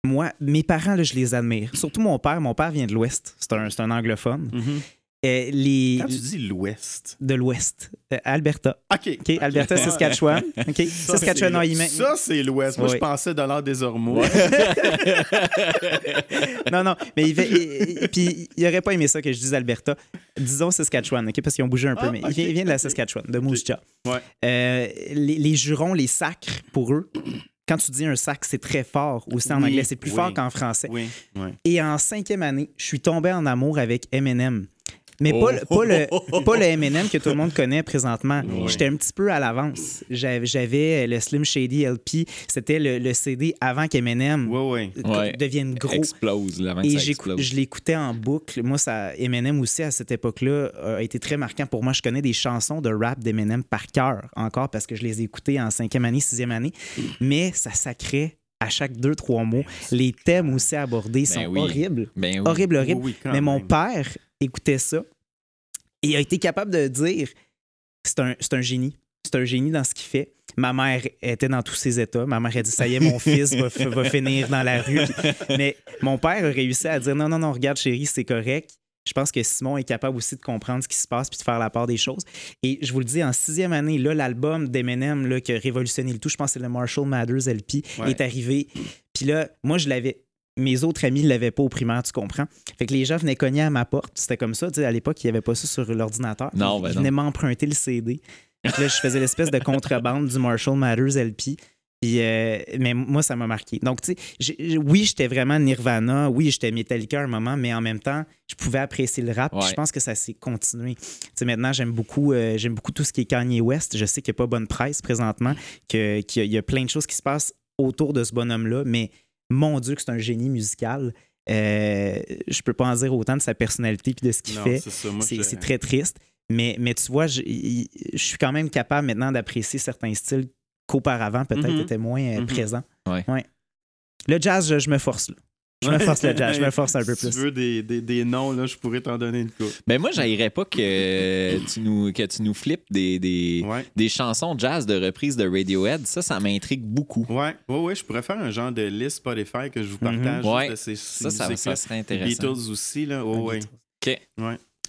Moi, mes parents, là, je les admire. Surtout mon père. Mon père vient de l'Ouest. C'est un, anglophone. Euh, les... Quand tu dis l'Ouest. De l'Ouest. Euh, Alberta. OK. OK, Alberta, Saskatchewan. *laughs* OK, Ça, Saskatchewan, met- Ça, c'est l'Ouest. Moi, Oui. je pensais de l'art des Ormeaux. *laughs* Non, non, mais il fait. il- il- Puis il aurait pas aimé ça que je dise Alberta. Disons Saskatchewan, OK, parce qu'ils ont bougé un peu, Ah, mais ok, il, vient, de la. Saskatchewan, de Moose Jaw. Ouais. Euh, les, les jurons, les sacres, pour eux, quand tu dis un sac, c'est très fort. Aussi en Oui, anglais, c'est plus oui. fort qu'en français. Oui, oui. Et en cinquième année, je suis tombé en amour avec Eminem. Mais Oh. pas, le, pas, le, pas le Eminem que tout le monde connaît présentement. J'étais un petit peu à l'avance. J'avais, j'avais le Slim Shady LP. C'était le, le CD avant qu'Eminem Oui, oui. Ouais. devienne gros. Explose, là, Et ça j'écou- explose. je l'écoutais en boucle. Moi, ça, Eminem aussi, à cette époque-là, a été très marquant pour moi. Je connais des chansons de rap d'Eminem par cœur encore parce que je les ai écoutées en cinquième année, sixième année. Mais ça sacrait à chaque deux, trois mots. Les thèmes aussi abordés sont Ben oui. horribles. Ben oui. Horrible, horrible. Oui, oui, quand Mais mon père écoutait ça et a été capable de dire c'est un, un génie. C'est un génie dans ce qu'il fait. Ma mère était dans tous ses états. Ma mère a dit Ça y est, mon *laughs* fils va, va finir dans la rue. Mais mon père a réussi à dire Non, non, non, regarde, chérie, c'est correct. Je pense que Simon est capable aussi de comprendre ce qui se passe puis de faire la part des choses. Et je vous le dis, en sixième année, là, l'album d'Eminem qui a révolutionné le tout, je pense que c'est le Marshall Mathers LP, Ouais. est arrivé. Puis là, moi, je l'avais. Mes autres amis ne l'avaient pas au primaire, tu comprends? Fait que les gens venaient cogner à ma porte. C'était comme ça. tu sais, À l'époque, il n'y avait pas ça sur l'ordinateur. Non, Ils ben venaient m'emprunter le CD. Fait que là, je faisais l'espèce de contrebande du Marshall Mathers LP. Puis, euh, mais moi, ça m'a marqué. Donc, tu sais, oui, j'étais vraiment Nirvana. Oui, j'étais Metallica à un moment, mais en même temps, je pouvais apprécier le rap. Ouais. Je pense que ça s'est continué. Tu sais, maintenant, j'aime beaucoup, euh, j'aime beaucoup tout ce qui est Kanye West. Je sais qu'il n'y a pas bonne presse présentement, qu'il y a plein de choses qui se passent autour de ce bonhomme-là, mais mon Dieu, que c'est un génie musical. Euh, je peux pas en dire autant de sa personnalité puis de ce qu'il Non, fait. c'est très triste. Mais, mais tu vois, je, suis quand même capable maintenant d'apprécier certains styles qu'auparavant, peut-être, Mhm. étaient moins Mhm. présents. Ouais. Le jazz, je, je me force. Là. Je me force le jazz, je me force un peu Si tu plus. veux des, des, des noms, là, je pourrais t'en donner une coupe. Ben moi, j'haïrais pas que tu nous, que tu nous flippes des, des, Ouais. des chansons jazz de reprise de Radiohead. Ça, ça m'intrigue beaucoup. Ouais, ouais, ouais, je pourrais faire un genre de liste Spotify que je vous partage. Ouais. de ces, ces Ça, ça, ça serait intéressant. Beatles aussi, là. Oh, ouais. OK.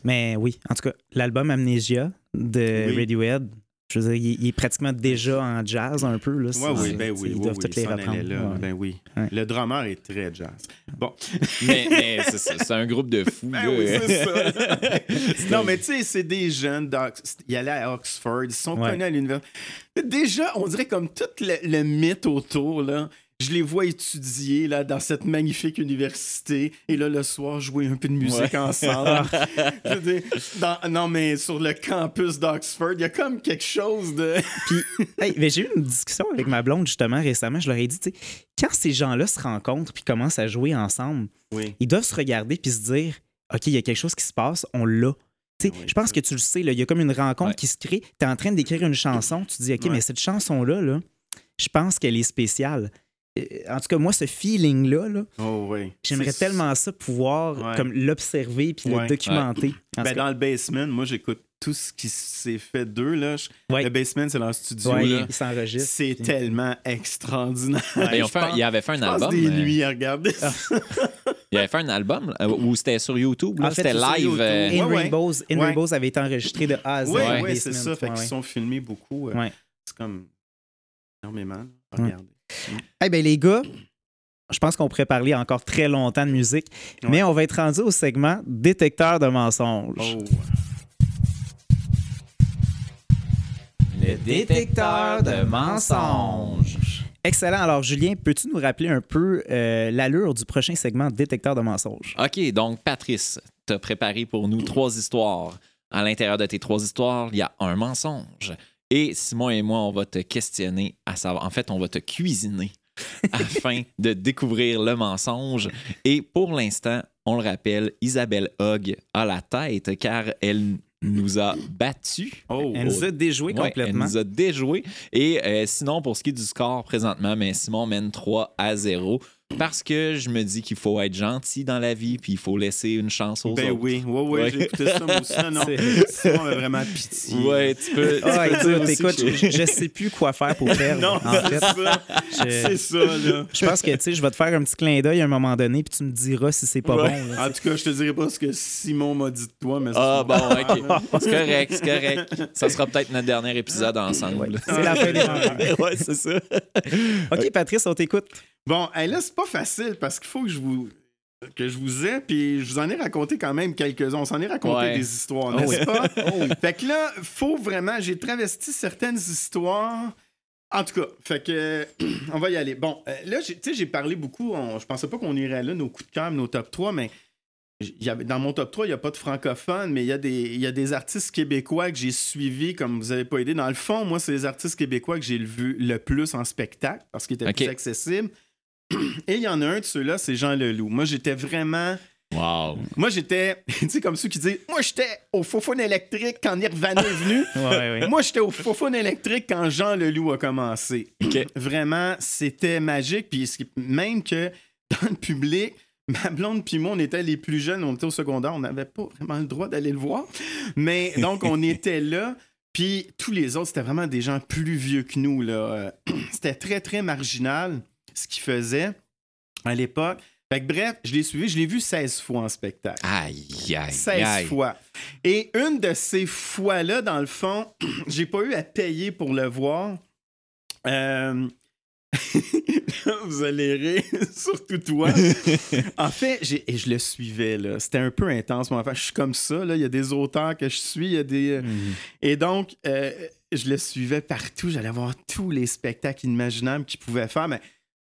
Mais oui, en tout cas, l'album Amnesia de Oui. Radiohead, je veux dire, il, est pratiquement déjà en jazz un peu. Là, Ouais, oui, ben oui, Ils oui, doivent oui, toutes les s'en reprendre. allait là. Ouais. Ben oui. Ouais. Le drummer est très jazz. Bon. *laughs* Mais, mais c'est ça, c'est un groupe de fous. Ben là. oui, c'est ça. *laughs* non, mais tu sais, c'est des jeunes. Ils allaient à Oxford, ils sont Ouais. connus à l'université. Déjà, on dirait comme tout le, le mythe autour, là. Je les vois étudier là, dans cette magnifique université et là, le soir, jouer un peu de musique Ouais. ensemble. *laughs* Je veux dire, dans- non, mais sur le campus d'Oxford, il y a comme quelque chose de. *laughs* Puis, hey, mais j'ai eu une discussion avec ma blonde justement récemment. Je leur ai dit, tu sais, quand ces gens-là se rencontrent puis commencent à jouer ensemble, Oui. ils doivent se regarder puis se dire, OK, il y a quelque chose qui se passe, on l'a. Tu sais, Oui, je pense que tu le sais, il y a comme une rencontre Ouais. qui se crée. Tu es en train d'écrire une chanson, tu te dis, OK, Ouais. mais cette chanson-là, là, je pense qu'elle est spéciale. En tout cas, moi, ce feeling-là, là, Oh, oui. j'aimerais tellement ça pouvoir Ouais. comme l'observer puis Ouais. le documenter. En Ben, dans le basement, moi, j'écoute tout ce qui s'est fait d'eux. Là. Je- Ouais. Le basement, c'est leur studio. ouais, là. il s'enregistre. C'est puis- tellement extraordinaire. Ben, ils ont fait un- pense- il avait fait un album. des euh, nuits à regarder ça. Il avait fait un album euh, où c'était sur YouTube. là, En fait, C'était live. YouTube. euh, In. Rainbows, In Ouais. Rainbows avait été enregistré de A à Z. Oui, c'est basement. ça. Fait qu'ils sont filmés beaucoup. euh, Ouais. C'est comme énormément. là, Eh ben les gars, je pense qu'on pourrait parler encore très longtemps de musique, Ouais. mais on va être rendu au segment détecteur de mensonges. Oh. Le détecteur de mensonges. Excellent. Alors, Julien, peux-tu nous rappeler un peu euh, l'allure du prochain segment détecteur de mensonges? OK, donc Patrice, t'as préparé pour nous trois histoires. À l'intérieur de tes trois histoires, il y a un mensonge. Et Simon et moi, on va te questionner à savoir. En fait, on va te cuisiner *laughs* afin de découvrir le mensonge. Et pour l'instant, on le rappelle, Isabelle Hogg a la tête car elle nous a battus. Oh. Elle nous a déjoué Ouais, complètement. Elle nous a déjoué. Et euh, sinon, pour ce qui est du score présentement, mais Simon mène 3 à 0 parce que je me dis qu'il faut être gentil dans la vie puis il faut laisser une chance aux Ben autres. oui, ouais, ouais, Ouais. j'ai écouté ça, moi aussi. Non, Simon a vraiment pitié. Ouais, tu peux. tu Ah, peux écoute, dire écoute, que- je, je sais plus quoi faire pour perdre. Non, en c'est fait, ça. je, C'est ça, là. je pense que tu sais, je vais te faire un petit clin d'œil à un moment donné, puis tu me diras si c'est pas Ouais. bon. là, En tout cas, je te dirais pas ce que Simon m'a dit de toi, mais Ah bon, ok. C'est correct, c'est correct. Ça sera peut-être notre dernier épisode ensemble. C'est la fin des ouais, c'est ça. OK, Patrice, on t'écoute. Bon, hey, là, c'est pas facile parce qu'il faut que je vous que je vous ai, puis je vous en ai raconté quand même quelques-uns. On s'en est raconté Ouais. des histoires, Oh n'est-ce oui. pas? *laughs* Fait que là, faut vraiment... J'ai travesti certaines histoires... En tout cas, fait que *clears throat* on va y aller. Bon, euh, là, j'ai- tu sais, j'ai parlé beaucoup. on- je pensais pas qu'on irait là, nos coups de cœur, nos top 3, mais y dans mon top 3, il n'y a pas de francophones, mais il y, a des- il y a des artistes québécois que j'ai suivis, comme vous avez pas aidé. Dans le fond, moi, c'est les artistes québécois que j'ai vu le plus en spectacle parce qu'ils étaient plus accessibles. *clears throat* Et il y en a un de ceux-là, c'est Jean Leloup. Moi, j'étais vraiment. Wow. Moi, j'étais. *laughs* Tu sais, comme ceux qui disent Moi, j'étais au Fofone électrique quand Nirvana est venu. *laughs* Ouais, ouais. Moi, j'étais au Fofone électrique quand Jean Leloup a commencé. *clears throat* Vraiment, c'était magique. Puis même que dans le public, *laughs* ma blonde puis moi, on était les plus jeunes, on était au secondaire, on n'avait pas vraiment le droit d'aller le voir. Mais donc, on était là. Puis tous les autres, c'était vraiment des gens plus vieux que nous. Là. *clears throat* C'était très, très marginal ce qu'ils faisaient à l'époque. Fait que bref, je l'ai suivi, je l'ai vu 16 fois en spectacle. Aïe, aïe, 16 aïe. fois. Et une de ces fois-là, dans le fond, *clears throat* j'ai pas eu à payer pour le voir. Euh, *laughs* Vous allez rire, *laughs* surtout toi. *laughs* en fait, j'ai- et je le suivais, là. C'était un peu intense. Mon enfant. Je suis comme ça, là. Il y a des auteurs que je suis, il y a des. euh, Mhm. Et donc, euh, je le suivais partout. J'allais voir tous les spectacles imaginables qu'il pouvait faire, mais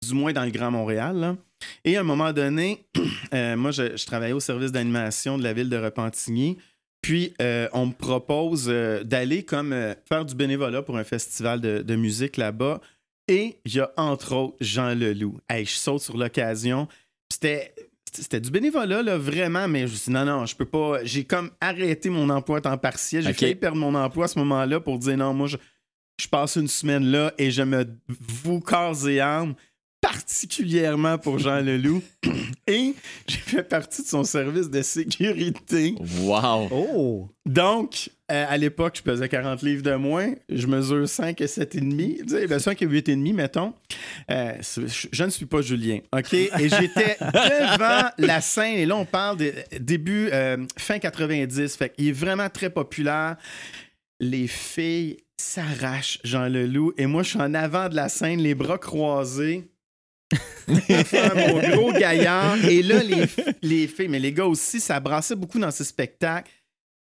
du moins dans le Grand Montréal. là. Et à un moment donné, *clears throat* euh, moi, je, je travaillais au service d'animation de la ville de Repentigny. Puis, euh, on me propose euh, d'aller comme faire du bénévolat pour un festival de, de musique là-bas. Et il y a entre autres Jean Leloup. Hey, je saute sur l'occasion. C'était c'était du bénévolat, là, vraiment, mais je me suis dit, non, non, je peux pas. J'ai comme arrêté mon emploi à temps partiel. J'ai Ok. failli perdre mon emploi à ce moment-là pour dire, non, moi, je, je passe une semaine là et je me voue corps et âme, particulièrement pour Jean Leloup. *clears throat* et j'ai fait partie de son service de sécurité. Wow. Oh! Donc, euh, à l'époque, je pesais 40 livres de moins. Je mesure 5 et 7 et demi. Tu sais, ben 5 et 8 et demi, mettons. Euh, je- je ne suis pas Julien, OK? Et j'étais *laughs* devant la scène. Et là, on parle de début, euh, fin 90. Fait qu'il est vraiment très populaire. Les filles s'arrachent Jean Leloup. Et moi, je suis en avant de la scène, les bras croisés. Mon gros gaillard. Et là, les, les filles, mais les gars aussi, ça brassait beaucoup dans ces spectacles.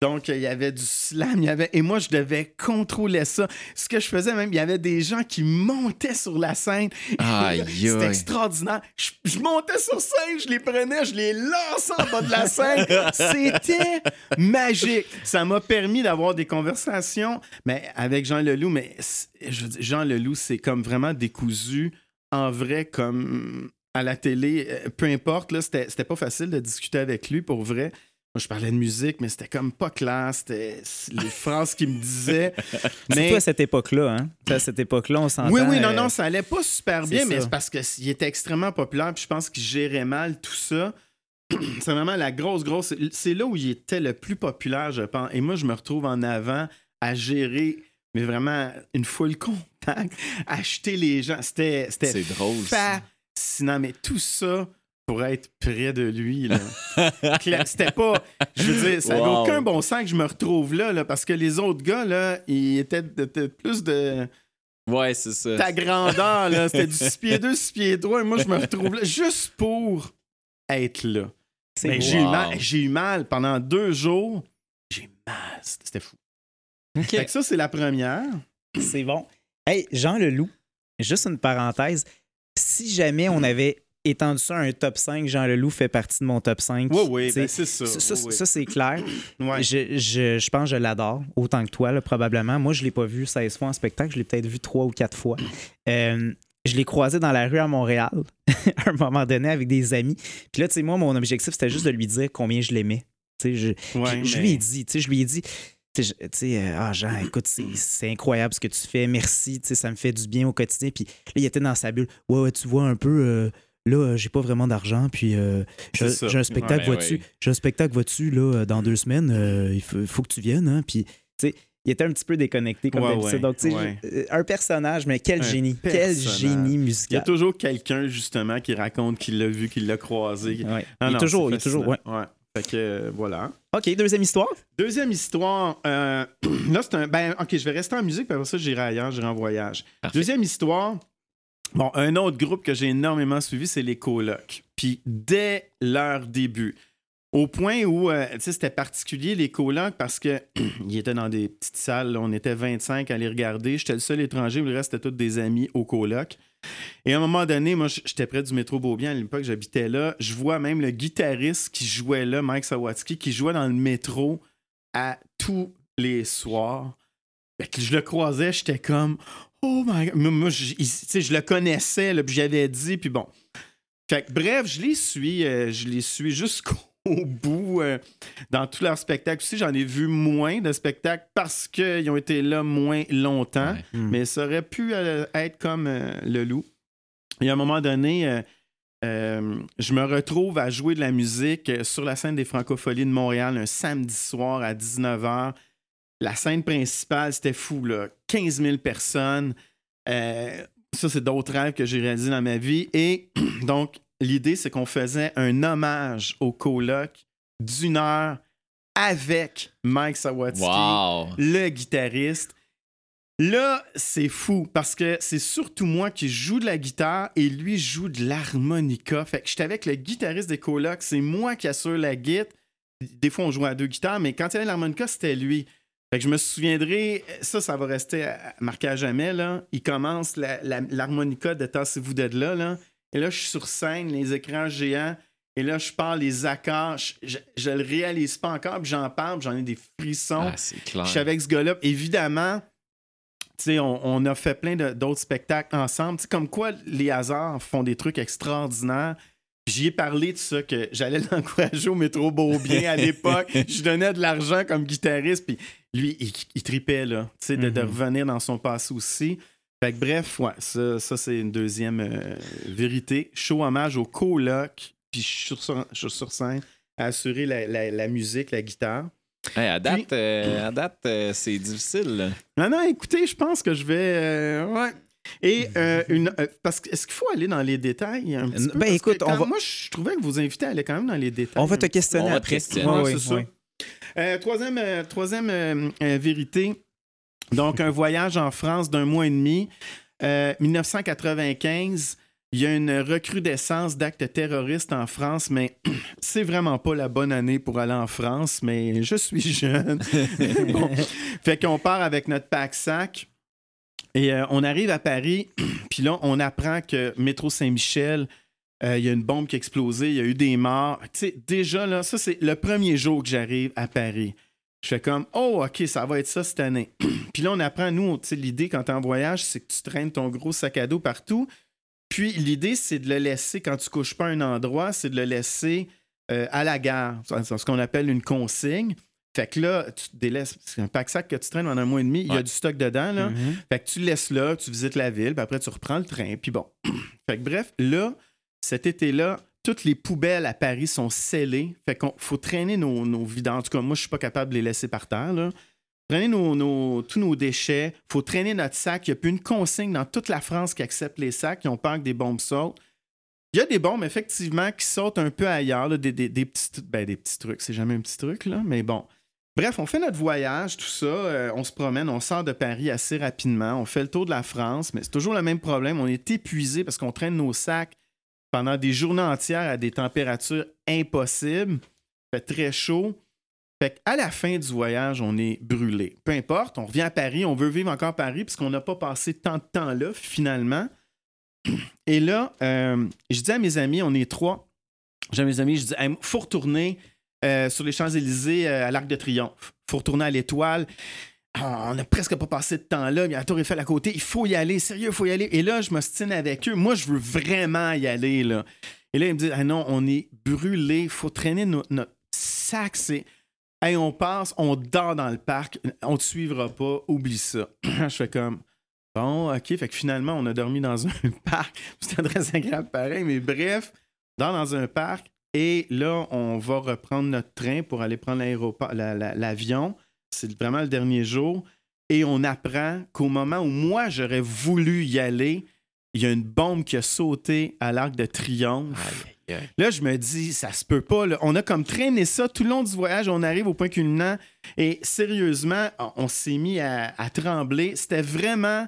Donc, il y avait du slam, il y avait... Et moi, je devais contrôler ça. Ce que je faisais même, il y avait des gens qui montaient sur la scène. *laughs* C'était extraordinaire. Je, je montais sur scène, je les prenais, je les lançais en bas de la scène. C'était magique. Ça m'a permis d'avoir des conversations mais avec Jean Leloup. Mais je Jean Leloup, c'est comme vraiment décousu en vrai, comme à la télé. Euh, Peu importe, là, c'était pas facile de discuter avec lui pour vrai. Moi, je parlais de musique, mais c'était comme pas clair. C'était les *laughs* phrases qu'il me disait. mais Surtout à cette époque-là, hein? À cette époque-là, on s'entend. oui, oui, non, euh, non, ça allait pas super bien, mais c'est parce qu'il était extrêmement populaire, puis je pense qu'il gérait mal tout ça. *clears throat* c'est vraiment la grosse, grosse. C'est là où il était le plus populaire, je pense. Et moi, je me retrouve en avant à gérer, mais vraiment une foule contact, *laughs* acheter les gens. C'était drôle. ça. fascinant, mais tout ça pour être près de lui. *laughs* C'était pas. Je veux dire, ça n'a Wow. aucun bon sens que je me retrouve là, là, parce que les autres gars, là, ils étaient de- de- plus de Ouais, c'est ça. ta grandeur, là. C'était du 6 pieds 2, 6 pieds 3, et moi, je me retrouve là juste pour être là. Mais j'ai eu mal, j'ai eu mal pendant deux jours. J'ai eu mal. C'était fou. Ok. Fait que ça, c'est la première. C'est bon. Hey, Jean Leloup, juste une parenthèse. Si jamais on avait étendu ça à un top 5, Jean Leloup fait partie de mon top 5. Oui, oui, ben, c'est ça. ça, ça, oui, ça, c'est clair. *clears throat* Ouais. Je, je, je pense que je l'adore, autant que toi, là, probablement. Moi, je ne l'ai pas vu 16 fois en spectacle, je l'ai peut-être vu 3 ou 4 fois. *clears throat* Euh, je l'ai croisé dans la rue à Montréal, *laughs* à un moment donné, avec des amis. Puis là, tu sais, moi, mon objectif, c'était juste de lui dire combien je l'aimais. Tu sais, je, Ouais, je, lui ai dit, tu sais, je lui ai dit, tu sais, euh, ah Jean, écoute, c'est c'est incroyable ce que tu fais, merci, tu sais, ça me fait du bien au quotidien. Puis là, il était dans sa bulle, ouais, ouais, tu vois un peu, euh, là, euh, j'ai pas vraiment d'argent, puis euh, j'ai un spectacle, Ouais, vois-tu, ouais. j'ai un spectacle, vois-tu, là, dans deux semaines, euh, il faut, faut que tu viennes, hein, puis, tu sais, il était un petit peu déconnecté comme Ouais, d'habitude. ouais, Donc, tu sais, ouais. un personnage, mais quel Un génie, quel génie Il y a musical. toujours quelqu'un, justement, qui raconte qu'il l'a vu, qu'il l'a croisé. Non, il est non, toujours, il est toujours, ouais. fascinant. Fait que, euh, voilà. OK, deuxième histoire. Deuxième histoire. euh, *clears throat* là, c'est un. Ben, OK, je vais rester en musique, puis après ça, j'irai ailleurs, j'irai en voyage. Parfait. Deuxième histoire. Bon, un autre groupe que j'ai énormément suivi, c'est les colocs. Puis dès leur début, au point où, euh, tu sais, c'était particulier, les colocs, parce que *clears throat* ils étaient dans des petites salles, là, on était 25 à les regarder. J'étais le seul étranger, le reste, c'était tous des amis au coloc. Et à un moment donné, moi, j'étais près du métro Beaubien, à l'époque, j'habitais là. Je vois même le guitariste qui jouait là, Mike Sawatsky, qui jouait dans le métro à tous les soirs. Je le croisais, j'étais comme Oh my god. Moi, je, le connaissais, puis j'avais dit, puis bon. Fait bref, je les suis, euh, je les suis jusqu'au bout euh, dans tous leurs spectacles. Aussi, j'en ai vu moins de spectacles parce qu'ils ont été là moins longtemps, Ouais. Hmm. mais ça aurait pu euh, être comme euh, le loup. Et à un moment donné, je me retrouve à jouer de la musique sur la scène des Francopholies de Montréal un samedi soir à 19h. La scène principale, c'était fou, là. 15 000 personnes. Ça, c'est d'autres rêves que j'ai réalisés dans ma vie. Et *clears throat* donc, l'idée, c'est qu'on faisait un hommage au coloc d'une heure avec Mike Sawatsky Wow. le guitariste. Là, c'est fou parce que c'est surtout moi qui joue de la guitare et lui joue de l'harmonica. Fait que j'étais avec le guitariste des colocs, c'est moi qui assure la guitare. Des fois, on jouait à deux guitares, mais quand il y avait l'harmonica, c'était lui. Fait que je me souviendrai, ça, ça va rester marqué à jamais. Là. Il commence la- la- l'harmonica de Tassez-vous là, là. Et là, je suis sur scène, les écrans géants. Et là, je parle les accords. Je, je, le réalise pas encore, puis j'en parle, j'en ai des frissons. Ah, c'est clair. Je suis avec ce gars-là. Évidemment, on, on a fait plein de- d'autres spectacles ensemble. Comme quoi les hasards font des trucs extraordinaires. J'y ai parlé de ça, que j'allais *laughs* l'encourager au métro Beaubien à l'époque. *laughs* Je donnais de l'argent comme guitariste. Puis lui, il, il tripait, là. De, de Mhm. revenir dans son passé aussi. Fait que bref, ouais, ça, ça, c'est une deuxième euh, vérité. Show hommage au coloc. Puis sur, sur scène à assurer la, la- la musique, la guitare. Hey, à date, Puis- euh, à date euh, c'est difficile. là. Non, non, écoutez, je pense que je vais. euh, ouais. Et euh, une, euh, parce que est-ce qu'il faut aller dans les détails un petit Ben, peu? Parce écoute, quand- on va- moi je trouvais que vos invités allaient quand même dans les détails. On va te questionner On va te après. questionner. Ouais, Ouais, c'est ça. ouais. Euh, troisième euh, troisième euh, euh, vérité. Donc, un voyage en France d'un mois et demi. Euh, 1995, il y a une recrudescence d'actes terroristes en France, mais *clears throat* c'est vraiment pas la bonne année pour aller en France, mais je suis *laughs* jeune. *laughs* Bon. Fait qu'on part avec notre pack-sac. Et euh, on arrive à Paris, *clears throat* puis là, on apprend que métro Saint-Michel, euh, il y a une bombe qui a explosé, il y a eu des morts. Tu sais, déjà, là, ça, c'est le premier jour que j'arrive à Paris. Je fais comme, oh, OK, ça va être ça cette année. *clears throat* puis là, on apprend, nous, tu sais, l'idée quand t'es en voyage, c'est que tu traînes ton gros sac à dos partout. Puis l'idée, c'est de le laisser, quand tu couches pas un endroit, c'est de le laisser euh, à la gare. C'est ce qu'on appelle une consigne. Fait que là, tu délaisses. C'est un pack-sac que tu traînes pendant un mois et demi. Il y a du stock dedans. Là. Mhm. Fait que tu le laisses là, tu visites la ville, puis après tu reprends le train, puis bon. *clears throat* fait que bref, là, cet été-là, toutes les poubelles à Paris sont scellées. Fait qu'on faut traîner nos, nos vidanges. En tout cas, moi, je suis pas capable de les laisser par terre. Traîner nos, nos- tous nos déchets. faut traîner notre sac. Il n'y a plus une consigne dans toute la France qui accepte les sacs. Qui ont peur que des bombes sautent. Il y a des bombes, effectivement, qui sautent un peu ailleurs. des, des- des petits, ben, des petits trucs. C'est jamais un petit truc, là, mais bon. Bref, on fait notre voyage, tout ça. euh, on se promène, on sort de Paris assez rapidement. On fait le tour de la France, mais c'est toujours le même problème. On est épuisé parce qu'on traîne nos sacs pendant des journées entières à des températures impossibles. Il fait très chaud. Fait qu'à la fin du voyage, on est brûlé. Peu importe, on revient à Paris, on veut vivre encore Paris puisqu'on n'a pas passé tant de temps là, finalement. Et là, euh, je dis à mes amis, on est trois. J'ai à mes amis, je dis, il faut retourner euh, sur les Champs-Élysées euh, à l'Arc de Triomphe. faut retourner à l'Étoile. Ah, on n'a presque pas passé de temps là. Il y a la Tour Eiffel à côté. Il faut y aller. Sérieux, il faut y aller. Et là, je m'ostine avec eux. Moi, je veux vraiment y aller. Là. Et là, ils me disent Ah non, on est brûlé. Il faut traîner no- notre sac. C'est. On passe, on dort dans le parc. On te suivra pas. Oublie ça. *clears throat* je fais comme. Bon, OK. Fait que finalement, on a dormi dans *laughs* un parc. C'était très agréable pareil. Mais bref, dort dans un parc. Et là, on va reprendre notre train pour aller prendre l'avion. C'est vraiment le dernier jour. Et on apprend qu'au moment où moi, j'aurais voulu y aller, il y a une bombe qui a sauté à l'Arc de Triomphe. Aïe, aïe, aïe. Là, je me dis, ça se peut pas. là. On a comme traîné ça tout le long du voyage. On arrive au point culminant. Et sérieusement, on, on s'est mis à, à trembler. C'était vraiment.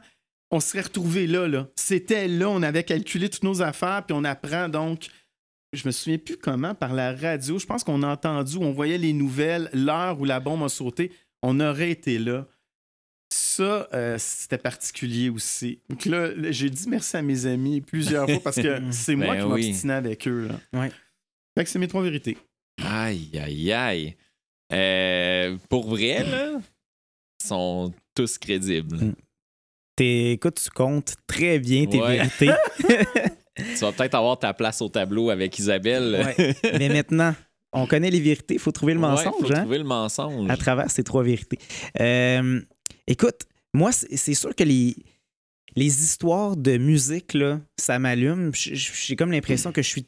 On serait retrouvé là. là. C'était là. On avait calculé toutes nos affaires. Puis on apprend donc. Je me souviens plus comment, par la radio. Je pense qu'on a entendu, on voyait les nouvelles, l'heure où la bombe a sauté. On aurait été là. Ça, euh, c'était particulier aussi. Donc là, j'ai dit merci à mes amis plusieurs fois parce que *laughs* c'est moi Ben qui oui. m'obstinais avec eux. Là. Ouais. Fait que c'est mes trois vérités. Aïe, aïe, aïe. Euh, pour vrai, là, ils sont tous crédibles. Mm. T'es- écoute, tu comptes très bien tes Ouais. vérités. *laughs* Tu vas peut-être avoir ta place au tableau avec Isabelle. Ouais. Mais maintenant, on connaît les vérités, il faut trouver le Ouais, mensonge faut hein, trouver le mensonge. à travers ces trois vérités. Euh, écoute, moi, c'est sûr que les, les histoires de musique, là, ça m'allume. J'ai comme l'impression que je suis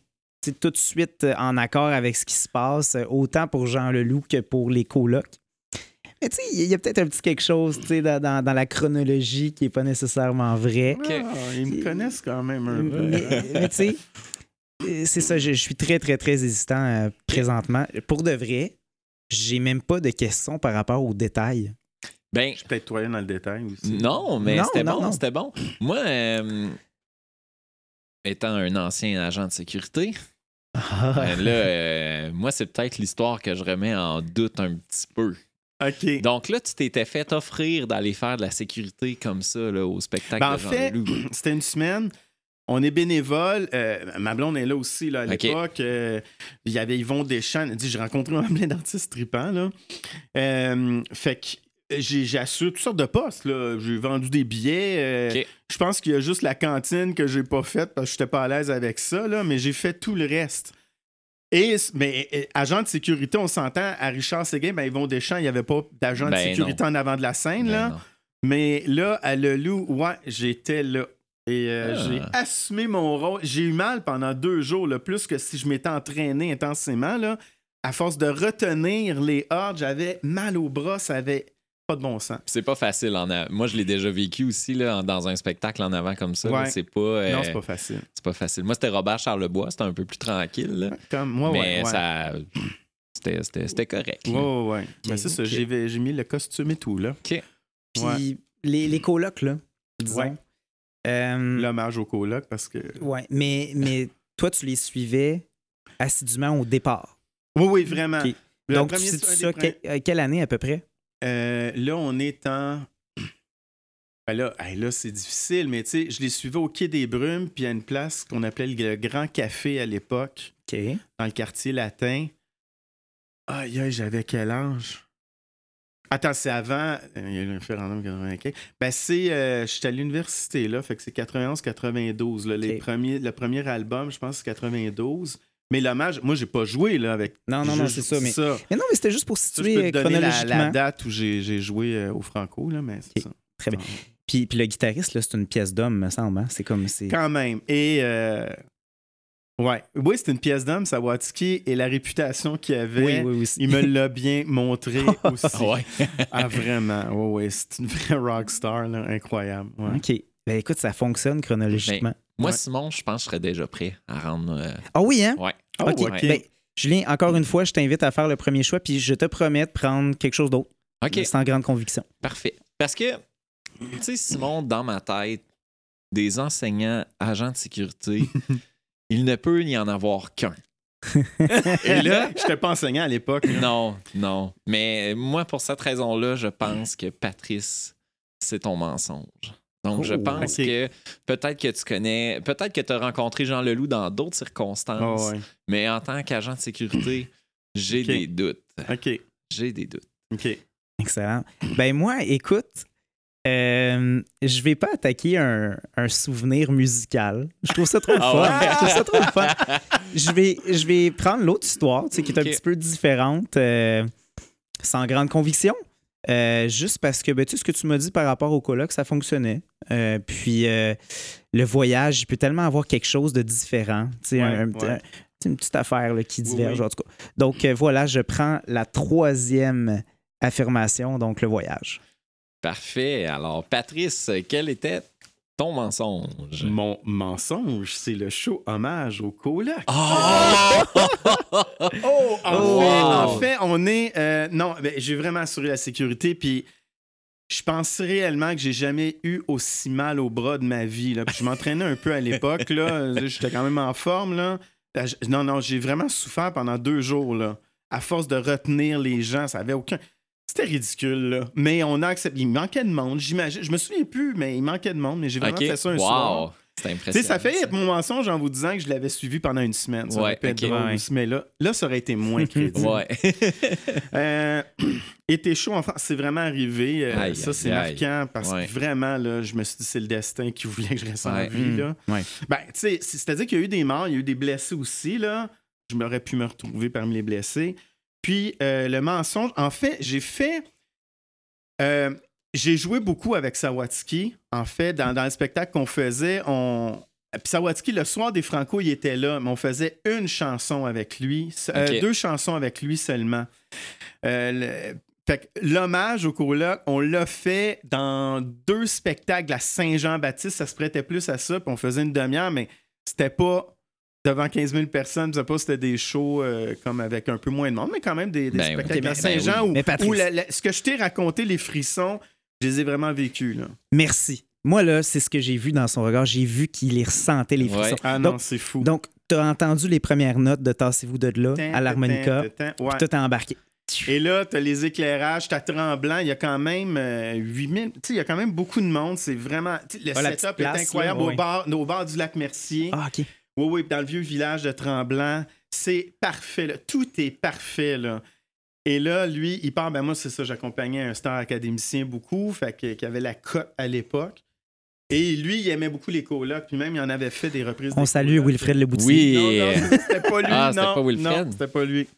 tout de suite en accord avec ce qui se passe, autant pour Jean Leloup que pour les colocs. Mais tu sais, il y a peut-être un petit quelque chose tu sais, dans, dans- dans la chronologie qui n'est pas nécessairement vrai. Ah, ils me connaissent quand même un peu. Mais, mais tu sais, c'est ça, je, je suis très, très, très hésitant euh, présentement. Pour de vrai, j'ai même pas de questions par rapport aux détails. Ben, Je suis peut-être toi dans le détail aussi. non, mais c'était bon, c'était bon. Moi, euh, étant un ancien agent de sécurité, euh, là, euh, moi, c'est peut-être l'histoire que je remets en doute un petit peu. OK. Donc là, tu t'étais fait offrir d'aller faire de la sécurité comme ça là, au spectacle Ben, en de Jean fait, Leloup. *clears throat* C'était une semaine. On est bénévole. Euh, ma blonde est là aussi là, à l'époque. Euh, il y avait Yvon Deschamps. Elle dit J'ai rencontré un plein d'artistes tripants. Là. Euh, fait que j'ai j'ai assuré toutes sortes de postes. là. J'ai vendu des billets. euh. Je pense qu'il y a juste la cantine que j'ai pas faite parce que j'étais pas à l'aise avec ça, là, mais j'ai fait tout le reste. Et, mais euh, agent de sécurité, on s'entend, à Richard Séguin, ben, Yvon Deschamps, il n'y avait pas d'agent de Ben sécurité en avant de la scène. Ben là. non. Mais là, à Le Loup, ouais, j'étais là. Et euh, Ah. j'ai assumé mon rôle. J'ai eu mal pendant deux jours, là, plus que si je m'étais entraîné intensément. Là. À force de retenir les hordes, j'avais mal au bras, ça avait pas de bon sens. C'est pas facile. En a- Moi, je l'ai déjà vécu aussi là, en- dans un spectacle en avant comme ça. Ouais. C'est pas, euh, Non, c'est pas facile. c'est pas facile. Moi, c'était Robert Charlebois. C'était un peu plus tranquille. là. Comme moi, mais ouais. ouais. ça. C'était, c'était- c'était correct. Ouais, ouais, ouais. Mais c'est ça, Ok. j'ai, mis le costume et tout, là. Puis Ouais. les, les colocs, là, disons. Ouais. Euh, L'hommage au coloc parce que. ouais, mais, mais toi, tu les suivais assidûment au départ. Oui, oui, vraiment. Donc, premier, tu sais ça, que- euh, quelle année à peu près? Euh, là, on est en. *clears throat* Ben là, hey, là c'est difficile, mais tu sais, je les suivais au Quai des Brumes, puis à une place qu'on appelait le Grand Café à l'époque, dans le quartier latin. Aïe, aïe, j'avais quel âge? Attends, c'est avant. euh, Il y a eu le référendum 95. Ben, c'est. euh, J'étais à l'université, là, fait que c'est 91-92. là, les Ok. premiers, le premier album, je pense, c'est 92. Mais l'hommage, moi, j'ai pas joué là, avec. Non, non, non, c'est ça. Mais, ça. mais non, mais c'était juste pour Ça, je peux situer te euh, donner la, chronologiquement. la date où j'ai joué euh, au Franco, là, mais c'est ça. Très bien. Puis, puis le guitariste, là, c'est une pièce d'homme, me semble. hein? C'est comme. c'est Quand même. Et. euh, Ouais. Oui, c'est une pièce d'homme, Sawatsky, et la réputation qu'il avait. Oui, oui, oui. Il me *laughs* l'a bien montré *laughs* aussi. Ouais. Ah, vraiment. Oui, oui. C'est une vraie rockstar, là. Incroyable. Ouais. OK. Ben écoute, ça fonctionne chronologiquement. Moi, Ouais. Simon, je pense que je serais déjà prêt à rendre. euh, Ah oui, hein? Ouais. Oh, OK. ok. Ben, Julien, encore une fois, je t'invite à faire le premier choix, puis je te promets de prendre quelque chose d'autre. OK, Sans grande conviction. parfait. Parce que, tu sais, Simon, dans ma tête, des enseignants, agents de sécurité, *laughs* il ne peut n'y en avoir qu'un. *laughs* Et là, *laughs* je n'étais pas enseignant à l'époque. Non, non. Mais moi, pour cette raison-là, je pense que Patrice, c'est ton mensonge. Donc, je Oh, pense que peut-être que tu connais, peut-être que tu as rencontré Jean Leloup dans d'autres circonstances, Ah ouais. mais en tant qu'agent de sécurité, j'ai des doutes. OK. J'ai des doutes. OK. Excellent. Ben moi, écoute, euh, je vais pas attaquer un, un souvenir musical. Je trouve ça trop le Ah fun. Je trouve ça trop le fun. Je vais, je vais prendre l'autre histoire, tu sais, qui est un petit peu différente, euh, sans grande conviction. Euh, juste parce que ben, tu sais, ce que tu m'as dit par rapport au colloque, ça fonctionnait. Euh, puis le voyage, il peut tellement avoir quelque chose de différent. Tu sais, Ouais, un- un- ouais. un- tu sais, une petite affaire là, qui diverge, oui. en tout cas. Donc voilà, je prends la troisième affirmation, donc le voyage. Parfait. Alors, Patrice, quel était ton mensonge? Mon mensonge, c'est le show hommage au coloc. Oh! *laughs* Oh, en, Oh! fait, en fait, on est. euh, non, ben, j'ai vraiment assuré la sécurité, puis je pense réellement que j'ai jamais eu aussi mal au bras de ma vie. Là. Puis je m'entraînais un peu à l'époque, là. *laughs* J'étais quand même en forme, là. J- Non, non, j'ai vraiment souffert pendant deux jours, là. À force de retenir les gens, ça avait aucun. C'était ridicule, là. Mais on a accepté. Il manquait de monde, j'imagine. Je me souviens plus, mais il manquait de monde, mais j'ai vraiment fait ça un wow. soir. C'est Tu impressionnant. sais, ça fait être mon mensonge en vous disant que je l'avais suivi pendant une semaine. Ça aurait Ouais, être drôle mais là, là, ça aurait été moins *laughs* crédible. Ouais. *laughs* Euh, *clears throat* été chaud en France, c'est vraiment arrivé. Euh, Aïe, ça, c'est marquant parce Ouais. que vraiment, là, je me suis dit, c'est le destin qui voulait que je reste en vie. Mm. Là. Ouais. Ben, tu sais, c'est- c'est-à-dire qu'il y a eu des morts, il y a eu des blessés aussi. Là. Je m'aurais pu me retrouver parmi les blessés. Puis, euh, le mensonge, en fait, j'ai fait. euh, j'ai joué beaucoup avec Sawatsky. En fait, dans, dans le spectacle qu'on faisait, on. Puis Sawatsky, le soir des Franco, il était là, mais on faisait une chanson avec lui, euh, deux chansons avec lui seulement. Le- fait que l'hommage au coloc, on l'a fait dans deux spectacles à Saint-Jean-Baptiste. Ça se prêtait plus à ça, puis on faisait une demi-heure, mais c'était pas devant 15 000 personnes. Je sais pas, c'était des shows euh, comme avec un peu moins de monde, mais quand même des, des Ben oui. spectacles Ben à Saint-Jean oui. où, Mais Patrice- où la- la- ce que je t'ai raconté, les frissons, je les ai vraiment vécus. Là. Merci. Moi, là, c'est ce que j'ai vu dans son regard. J'ai vu qu'il les ressentait, les Ouais. frissons. Ah non, donc, c'est fou. donc tu as entendu les premières notes de Tassez-vous de là à l'harmonica, puis tout est embarqué. Et là, tu as les éclairages, tu as tremblant. Il y a quand même euh, 8000. Tu sais, il y a quand même beaucoup de monde. C'est vraiment. Le Ah, setup place, est incroyable là, au, ouais. bord, au bord du lac Mercier. Ah, OK. Oui, oui, dans le vieux village de Tremblant. C'est parfait, là. Tout est parfait, là. Et là, lui, il part, ben moi, c'est ça, j'accompagnais un star académicien beaucoup, fait que, qui avait la cote à l'époque. Et lui, il aimait beaucoup les colocs, puis même, il en avait fait des reprises. On des salue colocs. Wilfred Leboutier. Oui. Non, non, c'était pas lui. Ah, c'était pas Wilfred? Non, c'était pas lui.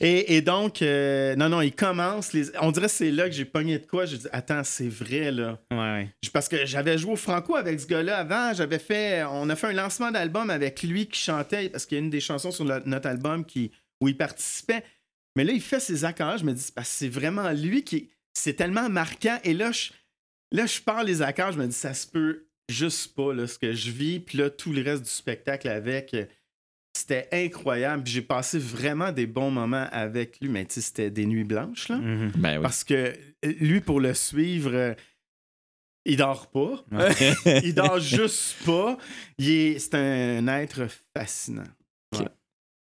Et, et donc, euh, non, non, il commence. Les... On dirait que c'est là que j'ai pogné de quoi. J'ai dit, attends, c'est vrai, là. Ouais, ouais. Je- Parce que j'avais joué au Franco avec ce gars-là avant. J'avais fait. On a fait un lancement d'album avec lui qui chantait, parce qu'il y a une des chansons sur le- notre album qui, où il participait. Mais là, il fait ses accords. Je me dis, c'est parce que c'est vraiment lui qui. C'est tellement marquant. Et là, je, là, je parle les accords. Je me dis, ça se peut juste pas, là, ce que je vis. Puis là, tout le reste du spectacle avec. C'était incroyable. J'ai passé vraiment des bons moments avec lui. Mais tu sais, c'était des nuits blanches, là. Mhm. Ben oui. Parce que euh, lui, pour le suivre, euh, il dort pas. *laughs* il dort juste pas. Il est- c'est un être fascinant.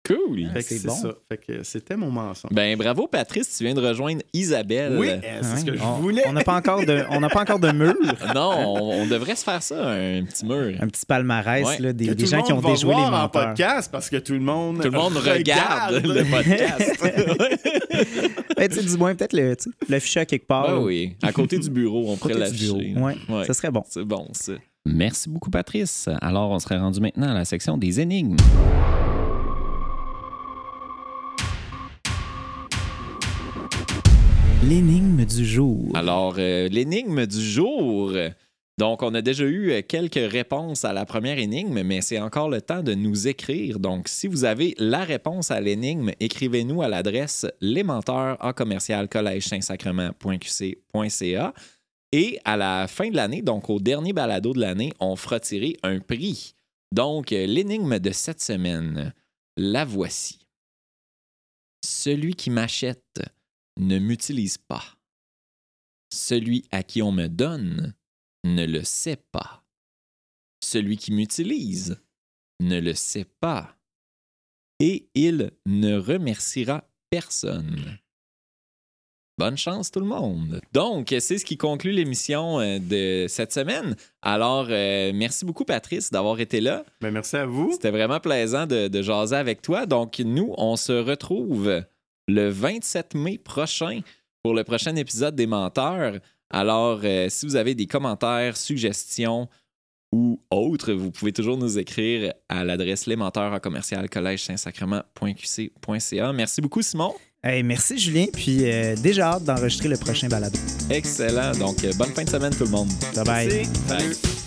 Cool. Fait que c'est bon. ça. Fait que c'était mon mensonge. Ben bravo Patrice, tu viens de rejoindre Isabelle. oui, euh, c'est ce que je on, voulais. On n'a pas encore de, on n'a pas encore de mur. *laughs* Non, on, on devrait se faire ça, un petit mur. Un petit palmarès Ouais. là, des, le gens qui ont monde va déjoué les voir en menteurs. podcast parce que tout le monde Tout le monde regarde le podcast. Ben, *laughs* *laughs* tu sais, du moins, peut-être le, tu sais, l'afficher à quelque part. Ah là, oui, à côté du bureau, on pourrait côté du bureau. l'afficher. Ouais, Ouais. Ça serait bon. C'est bon, ça. Merci beaucoup, Patrice. Alors, on serait rendu maintenant à la section des énigmes. L'énigme du jour. Alors, euh, l'énigme du jour. Donc, on a déjà eu euh, quelques réponses à la première énigme, mais c'est encore le temps de nous écrire. Donc, si vous avez la réponse à l'énigme, écrivez-nous à l'adresse lesmenteurs en commercial collège saint-sacrement.qc.ca. Et à la fin de l'année, donc au dernier balado de l'année, on fera tirer un prix. Donc, euh, l'énigme de cette semaine, la voici. Celui qui m'achète ne m'utilise pas. Celui à qui on me donne ne le sait pas. Celui qui m'utilise ne le sait pas. Et il ne remerciera personne. Bonne chance tout le monde. Donc, c'est ce qui conclut l'émission euh, de cette semaine. Alors, euh, merci beaucoup Patrice d'avoir été là. Ben, merci à vous. C'était vraiment plaisant de, de jaser avec toi. Donc, nous, on se retrouve le 27 mai prochain pour le prochain épisode des menteurs. Alors, euh, si vous avez des commentaires, suggestions ou autres, vous pouvez toujours nous écrire à l'adresse lesmenteurs en commercial collège saint-sacrement.qc.ca. Merci beaucoup, Simon. Hey, merci Julien, puis euh, déjà hâte d'enregistrer le prochain balado. Excellent. Donc, euh, bonne fin de semaine, tout le monde. Bye bye. Merci. Salut.